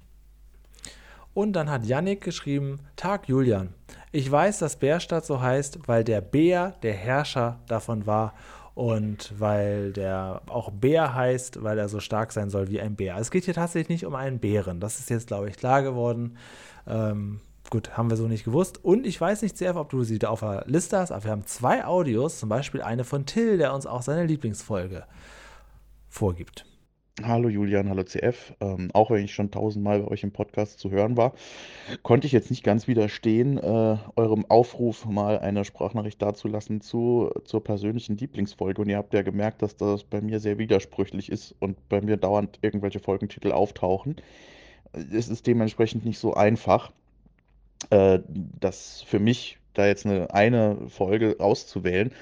Und dann hat Yannick geschrieben: Tag Julian. Ich weiß, dass Bärstadt so heißt, weil der Bär der Herrscher davon war und weil der auch Bär heißt, weil er so stark sein soll wie ein Bär. Es geht hier tatsächlich nicht um einen Bären. Das ist jetzt, glaube ich, klar geworden. Ähm, gut, haben wir so nicht gewusst. Und ich weiß nicht, CF, ob du sie da auf der Liste hast, aber wir haben zwei Audios, zum Beispiel eine von Till, der uns auch seine Lieblingsfolge vorgibt. Hallo Julian, hallo CF. Ähm, auch wenn ich schon tausendmal bei euch im Podcast zu hören war, konnte ich jetzt nicht ganz widerstehen, äh, eurem Aufruf mal eine Sprachnachricht dazulassen zu, zur persönlichen Lieblingsfolge. Und ihr habt ja gemerkt, dass das bei mir sehr widersprüchlich ist und bei mir dauernd irgendwelche Folgentitel auftauchen. Es ist dementsprechend nicht so einfach, äh, das für mich da jetzt eine, eine Folge auszuwählen.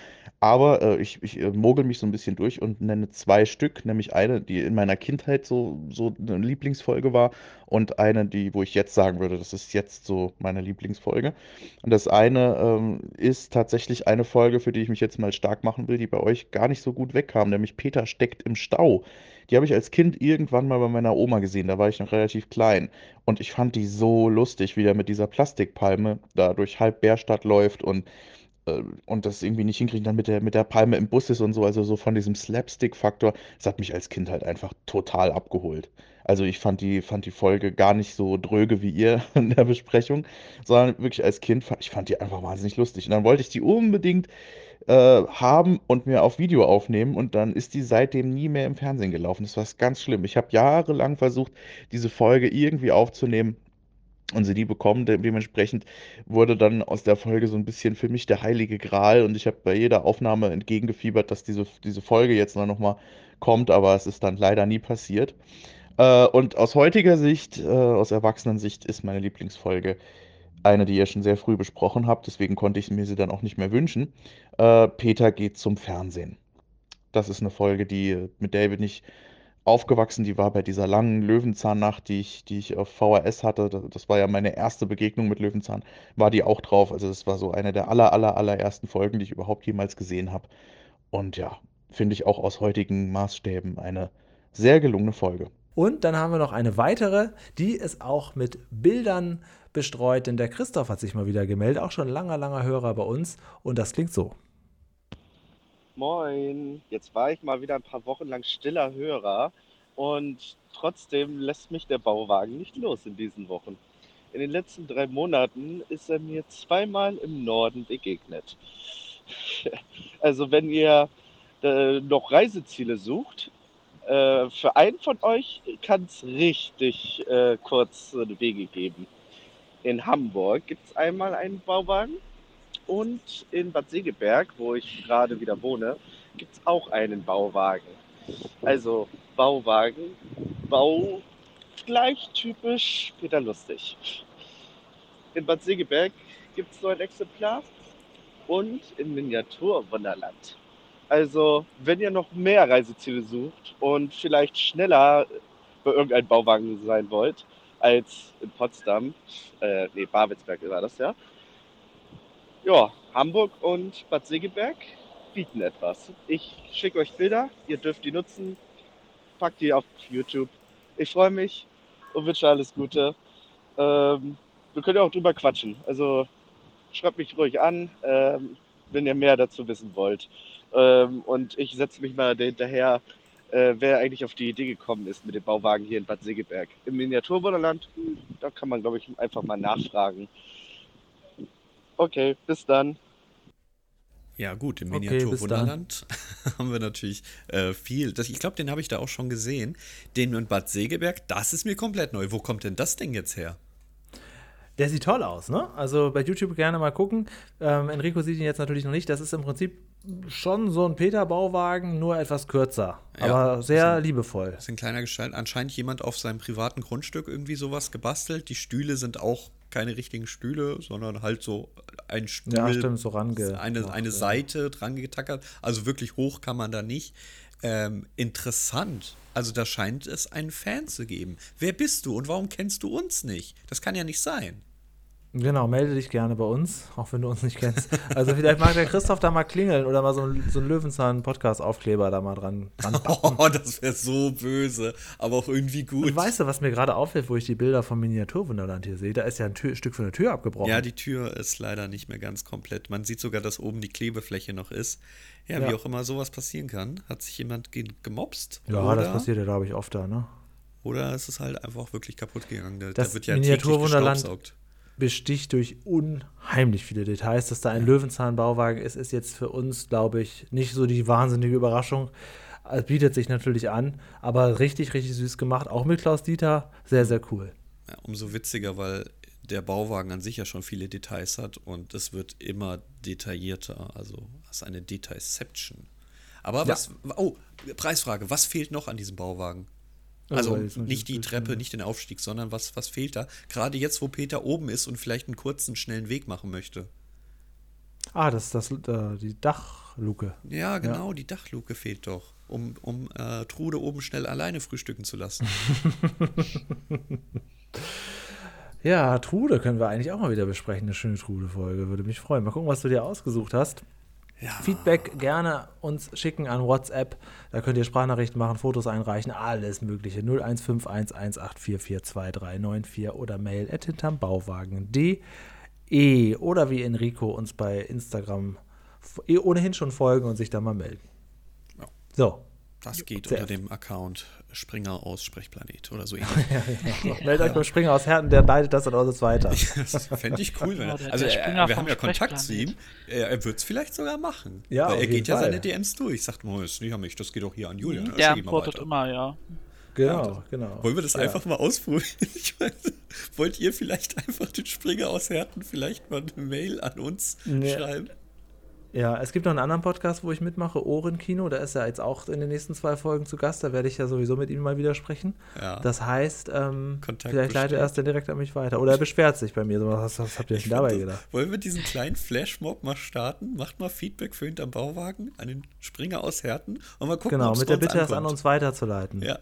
Aber äh, ich, ich äh, mogel mich so ein bisschen durch und nenne zwei Stück, nämlich eine, die in meiner Kindheit so, so eine Lieblingsfolge war und eine, die, wo ich jetzt sagen würde, das ist jetzt so meine Lieblingsfolge. Und das eine ähm, ist tatsächlich eine Folge, für die ich mich jetzt mal stark machen will, die bei euch gar nicht so gut wegkam, nämlich Peter steckt im Stau. Die habe ich als Kind irgendwann mal bei meiner Oma gesehen, da war ich noch relativ klein. Und ich fand die so lustig, wie der mit dieser Plastikpalme da durch halb Bärstadt läuft und äh, und das irgendwie nicht hinkriegen, dann mit der, mit der Palme im Bus ist und so, also so von diesem Slapstick-Faktor, das hat mich als Kind halt einfach total abgeholt. Also ich fand die, fand die Folge gar nicht so dröge wie ihr in der Besprechung, sondern wirklich als Kind, ich fand die einfach wahnsinnig lustig. Und dann wollte ich die unbedingt äh, haben und mir auf Video aufnehmen und dann ist die seitdem nie mehr im Fernsehen gelaufen. Das war ganz schlimm. Ich habe jahrelang versucht, diese Folge irgendwie aufzunehmen und sie die bekommen. De dementsprechend wurde dann aus der Folge so ein bisschen für mich der heilige Gral und ich habe bei jeder Aufnahme entgegengefiebert, dass diese, diese Folge jetzt noch mal kommt, aber es ist dann leider nie passiert. Äh, und aus heutiger Sicht, äh, aus Erwachsenensicht, ist meine Lieblingsfolge eine, die ihr schon sehr früh besprochen habt, deswegen konnte ich mir sie dann auch nicht mehr wünschen. Äh, Peter geht zum Fernsehen. Das ist eine Folge, die mit David nicht aufgewachsen, die war bei dieser langen Löwenzahnnacht, die ich, die ich auf VHS hatte. Das war ja meine erste Begegnung mit Löwenzahn, war die auch drauf. Also das war so eine der aller, aller, allerersten Folgen, die ich überhaupt jemals gesehen habe. Und ja, finde ich auch aus heutigen Maßstäben eine sehr gelungene Folge. Und dann haben wir noch eine weitere, die ist auch mit Bildern bestreut, denn der Christoph hat sich mal wieder gemeldet, auch schon langer, langer Hörer bei uns. Und das klingt so. Moin, jetzt war ich mal wieder ein paar Wochen lang stiller Hörer und trotzdem lässt mich der Bauwagen nicht los in diesen Wochen. In den letzten drei Monaten ist er mir zweimal im Norden begegnet. Also wenn ihr äh, noch Reiseziele sucht, äh, für einen von euch kann es richtig äh, kurze Wege geben. In Hamburg gibt es einmal einen Bauwagen und in Bad Segeberg, wo ich gerade wieder wohne, gibt es auch einen Bauwagen. Also Bauwagen, Bau gleich typisch Peter Lustig. In Bad Segeberg gibt es so ein Exemplar und im Miniaturwunderland. Also, wenn ihr noch mehr Reiseziele sucht und vielleicht schneller bei irgendeinem Bauwagen sein wollt als in Potsdam, äh, nee, Babelsberg war das ja, ja, Hamburg und Bad Segeberg bieten etwas. Ich schicke euch Bilder, ihr dürft die nutzen, packt die auf YouTube. Ich freue mich und wünsche alles Gute. Ähm, wir können ja auch drüber quatschen. Also schreibt mich ruhig an, ähm, wenn ihr mehr dazu wissen wollt. Ähm, und ich setze mich mal hinterher, äh, wer eigentlich auf die Idee gekommen ist mit dem Bauwagen hier in Bad Segeberg. Im Miniaturwunderland, hm, da kann man, glaube ich, einfach mal nachfragen. Okay, bis dann. Ja, gut, im Miniatur okay, Wunderland haben wir natürlich äh, viel. Das, ich glaube, den habe ich da auch schon gesehen. Den in Bad Segeberg, das ist mir komplett neu. Wo kommt denn das Ding jetzt her? Der sieht toll aus, ne? Also bei YouTube gerne mal gucken. Ähm, Enrico sieht ihn jetzt natürlich noch nicht. Das ist im Prinzip schon so ein Peter-Bauwagen, nur etwas kürzer. Ja, aber sehr ein, liebevoll. Das ist ein kleiner Gestalt. Anscheinend jemand auf seinem privaten Grundstück irgendwie sowas gebastelt. Die Stühle sind auch keine richtigen Stühle, sondern halt so ein Stuhl. Ja, stimmt, so range. Eine, eine Seite dran getackert. Also wirklich hoch kann man da nicht. Ähm, interessant. Also da scheint es einen Fan zu geben. Wer bist du und warum kennst du uns nicht? Das kann ja nicht sein. Genau, melde dich gerne bei uns, auch wenn du uns nicht kennst. Also vielleicht mag der Christoph da mal klingeln oder mal so, ein, so einen Löwenzahn-Podcast-Aufkleber da mal dran, dran Oh, das wäre so böse, aber auch irgendwie gut. Und weißt du, was mir gerade auffällt, wo ich die Bilder vom Miniaturwunderland hier sehe? Da ist ja ein Tür, Stück von der Tür abgebrochen. Ja, die Tür ist leider nicht mehr ganz komplett. Man sieht sogar, dass oben die Klebefläche noch ist. Ja, ja. wie auch immer sowas passieren kann. Hat sich jemand gemobst? Ja, oder, das passiert ja, glaube ich, oft da, ne? Oder ist es halt einfach wirklich kaputt gegangen? Da, das da wird ja Miniaturwunderland besticht durch unheimlich viele Details. Dass da ein Löwenzahnbauwagen ist, ist jetzt für uns, glaube ich, nicht so die wahnsinnige Überraschung. Es bietet sich natürlich an, aber richtig, richtig süß gemacht. Auch mit Klaus Dieter, sehr, sehr cool. Ja, umso witziger, weil der Bauwagen an sich ja schon viele Details hat und es wird immer detaillierter. Also es ist eine Detailception. Aber ja. was, oh, Preisfrage, was fehlt noch an diesem Bauwagen? Also, nicht die Treppe, nicht den Aufstieg, sondern was, was fehlt da? Gerade jetzt, wo Peter oben ist und vielleicht einen kurzen, schnellen Weg machen möchte. Ah, das ist das, äh, die Dachluke. Ja, genau, ja. die Dachluke fehlt doch, um, um äh, Trude oben schnell alleine frühstücken zu lassen. ja, Trude können wir eigentlich auch mal wieder besprechen, eine schöne Trude-Folge. Würde mich freuen. Mal gucken, was du dir ausgesucht hast. Ja. Feedback gerne uns schicken an WhatsApp. Da könnt ihr Sprachnachrichten machen, Fotos einreichen, alles Mögliche. 015118442394 oder mail at hintermbauwagen.de oder wie Enrico uns bei Instagram eh ohnehin schon folgen und sich da mal melden. Ja. So. Das geht unter dem Account Springer aus Sprechplanet oder so ähnlich. ja, genau. Meldet euch beim Springer aus Herten, der leitet das dann aus weiter. das fände ich cool. Wenn er, also er, wir haben ja Kontakt zu ihm. Er, er wird es vielleicht sogar machen. Ja, weil er geht ja seine DMs durch. Sagt, oh, das ist nicht an mich, das geht auch hier an Julian. Der antwortet immer, ja. Genau, ja. genau. Wollen wir das ja. einfach mal ausprobieren? Ich meine, wollt ihr vielleicht einfach den Springer aus Herten vielleicht mal eine Mail an uns nee. schreiben? Ja, es gibt noch einen anderen Podcast, wo ich mitmache, Ohrenkino. Da ist er jetzt auch in den nächsten zwei Folgen zu Gast. Da werde ich ja sowieso mit ihm mal wieder sprechen. Ja. Das heißt, ähm, vielleicht leitet er es dann direkt an mich weiter. Oder er beschwert sich bei mir. So, was, was habt ihr denn dabei das, gedacht? Wollen wir diesen kleinen Flashmob mal starten? Macht mal Feedback für hinterm Bauwagen an den Springer aus Herten und mal gucken, Genau, mit der Bitte, das an uns weiterzuleiten. Ja.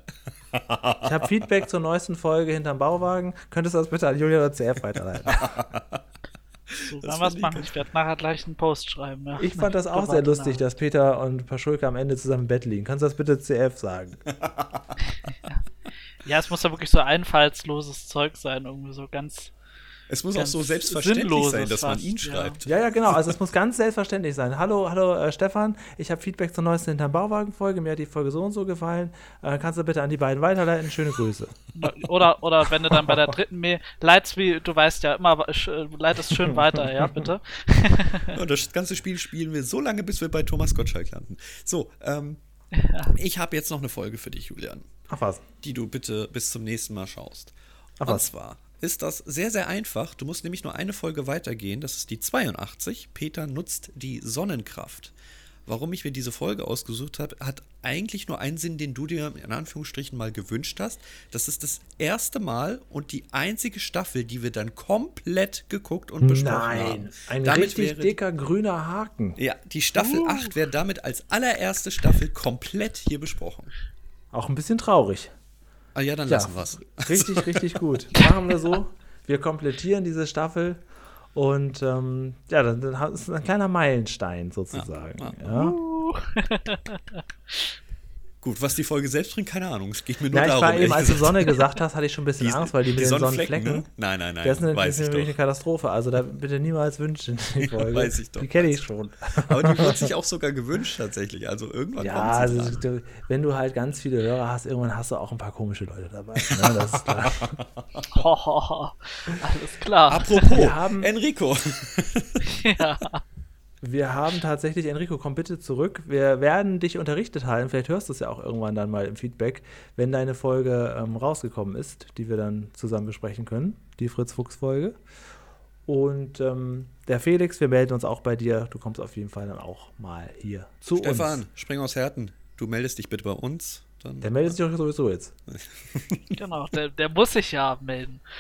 ich habe Feedback zur neuesten Folge hinterm Bauwagen. Könntest du das bitte an Julia CF weiterleiten? Was machen. Ich werde nachher gleich einen Post schreiben. Ja. Ich fand das auch sehr lustig, dass Peter und Paschulke am Ende zusammen im Bett liegen. Kannst du das bitte CF sagen? ja, es muss ja wirklich so einfallsloses Zeug sein, irgendwie so ganz es muss auch so selbstverständlich sein, dass man ihn schreibt. Ja, ja, genau. Also es muss ganz selbstverständlich sein. Hallo, hallo äh, Stefan, ich habe Feedback zur neuesten Hinterm Bauwagen-Folge. Mir hat die Folge so und so gefallen. Äh, kannst du bitte an die beiden weiterleiten? Schöne Grüße. Oder, oder wenn du dann bei der dritten Mail leitest, wie du weißt ja immer, leitest schön weiter, ja, bitte. und das ganze Spiel spielen wir so lange, bis wir bei Thomas Gottschalk landen. So, ähm, ich habe jetzt noch eine Folge für dich, Julian. Ach was. Die du bitte bis zum nächsten Mal schaust. Ach und was? zwar ist das sehr, sehr einfach. Du musst nämlich nur eine Folge weitergehen. Das ist die 82. Peter nutzt die Sonnenkraft. Warum ich mir diese Folge ausgesucht habe, hat eigentlich nur einen Sinn, den du dir in Anführungsstrichen mal gewünscht hast. Das ist das erste Mal und die einzige Staffel, die wir dann komplett geguckt und besprochen Nein, haben. Nein, ein damit richtig wäre, dicker grüner Haken. Ja, die Staffel uh. 8 wäre damit als allererste Staffel komplett hier besprochen. Auch ein bisschen traurig. Ah ja, dann ja, lassen wir es. Richtig, richtig gut. Machen wir so. Wir komplettieren diese Staffel und ähm, ja, dann, dann ist es ein kleiner Meilenstein sozusagen. Ja, ja. ja. Gut, was die Folge selbst bringt, keine Ahnung. Es geht mir nur ja, darum. War eben, als du Sonne gesagt hast, hatte ich schon ein bisschen die, Angst, weil die, die mit den Sonnenflecken. Ne? Nein, nein, nein. Das ist eine, weiß ist eine Katastrophe. Also da bitte niemals wünschen. Die Folge. weiß ich doch. Die kenne ich schon. Aber die wird sich auch sogar gewünscht tatsächlich. Also irgendwann. Ja, also wenn du halt ganz viele Hörer hast, irgendwann hast du auch ein paar komische Leute dabei. Ne? Das ist klar. Alles klar. Apropos, haben, Enrico. ja. Wir haben tatsächlich, Enrico, komm bitte zurück. Wir werden dich unterrichtet halten. Vielleicht hörst du es ja auch irgendwann dann mal im Feedback, wenn deine Folge ähm, rausgekommen ist, die wir dann zusammen besprechen können, die Fritz-Fuchs-Folge. Und ähm, der Felix, wir melden uns auch bei dir. Du kommst auf jeden Fall dann auch mal hier zu Stefan, uns. Stefan, spring aus Härten. Du meldest dich bitte bei uns. Dann der meldet sich doch sowieso jetzt. genau, der, der muss sich ja melden.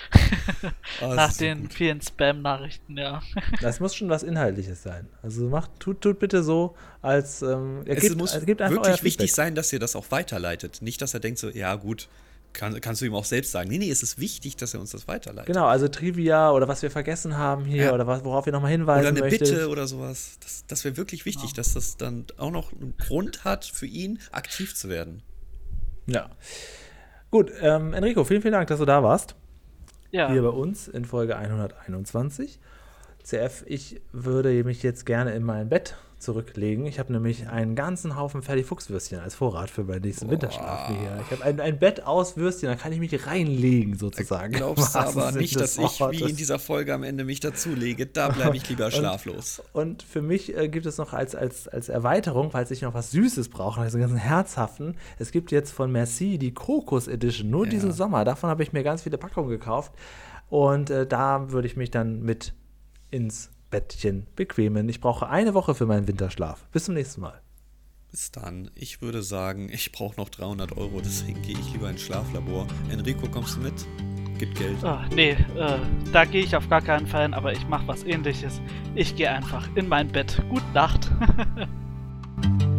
Oh, Nach den so vielen Spam-Nachrichten, ja. Das muss schon was Inhaltliches sein. Also macht, tut, tut bitte so, als ähm, er es gibt, muss also gibt wirklich wichtig sein, dass ihr das auch weiterleitet. Nicht, dass er denkt so, ja gut, kann, kannst du ihm auch selbst sagen. Nee, nee, es ist wichtig, dass er uns das weiterleitet. Genau, also Trivia oder was wir vergessen haben hier ja. oder was, worauf ihr nochmal hinweisen Oder eine möchtet. Bitte oder sowas. Das, das wäre wirklich wichtig, ja. dass das dann auch noch einen Grund hat für ihn, aktiv zu werden. Ja. Gut, ähm, Enrico, vielen, vielen Dank, dass du da warst. Ja. Hier bei uns in Folge 121. CF, ich würde mich jetzt gerne in mein Bett zurücklegen. Ich habe nämlich einen ganzen Haufen Fertig-Fuchs-Würstchen als Vorrat für meinen nächsten Winterschlaf hier. Ich habe ein, ein Bett aus Würstchen, da kann ich mich reinlegen sozusagen. Glaubst du aber nicht, dass ich wie in dieser Folge am Ende mich dazulege. Da bleibe ich lieber schlaflos. Und, und für mich äh, gibt es noch als, als, als Erweiterung, falls ich noch was Süßes brauche, also ganz herzhaften, es gibt jetzt von Merci die Kokos Edition, nur ja. diesen Sommer. Davon habe ich mir ganz viele Packungen gekauft. Und äh, da würde ich mich dann mit ins Bettchen bequemen. Ich brauche eine Woche für meinen Winterschlaf. Bis zum nächsten Mal. Bis dann. Ich würde sagen, ich brauche noch 300 Euro, deswegen gehe ich lieber ins Schlaflabor. Enrico, kommst du mit? Gibt Geld. Oh, nee, äh, da gehe ich auf gar keinen Fall hin, aber ich mache was ähnliches. Ich gehe einfach in mein Bett. Gute Nacht.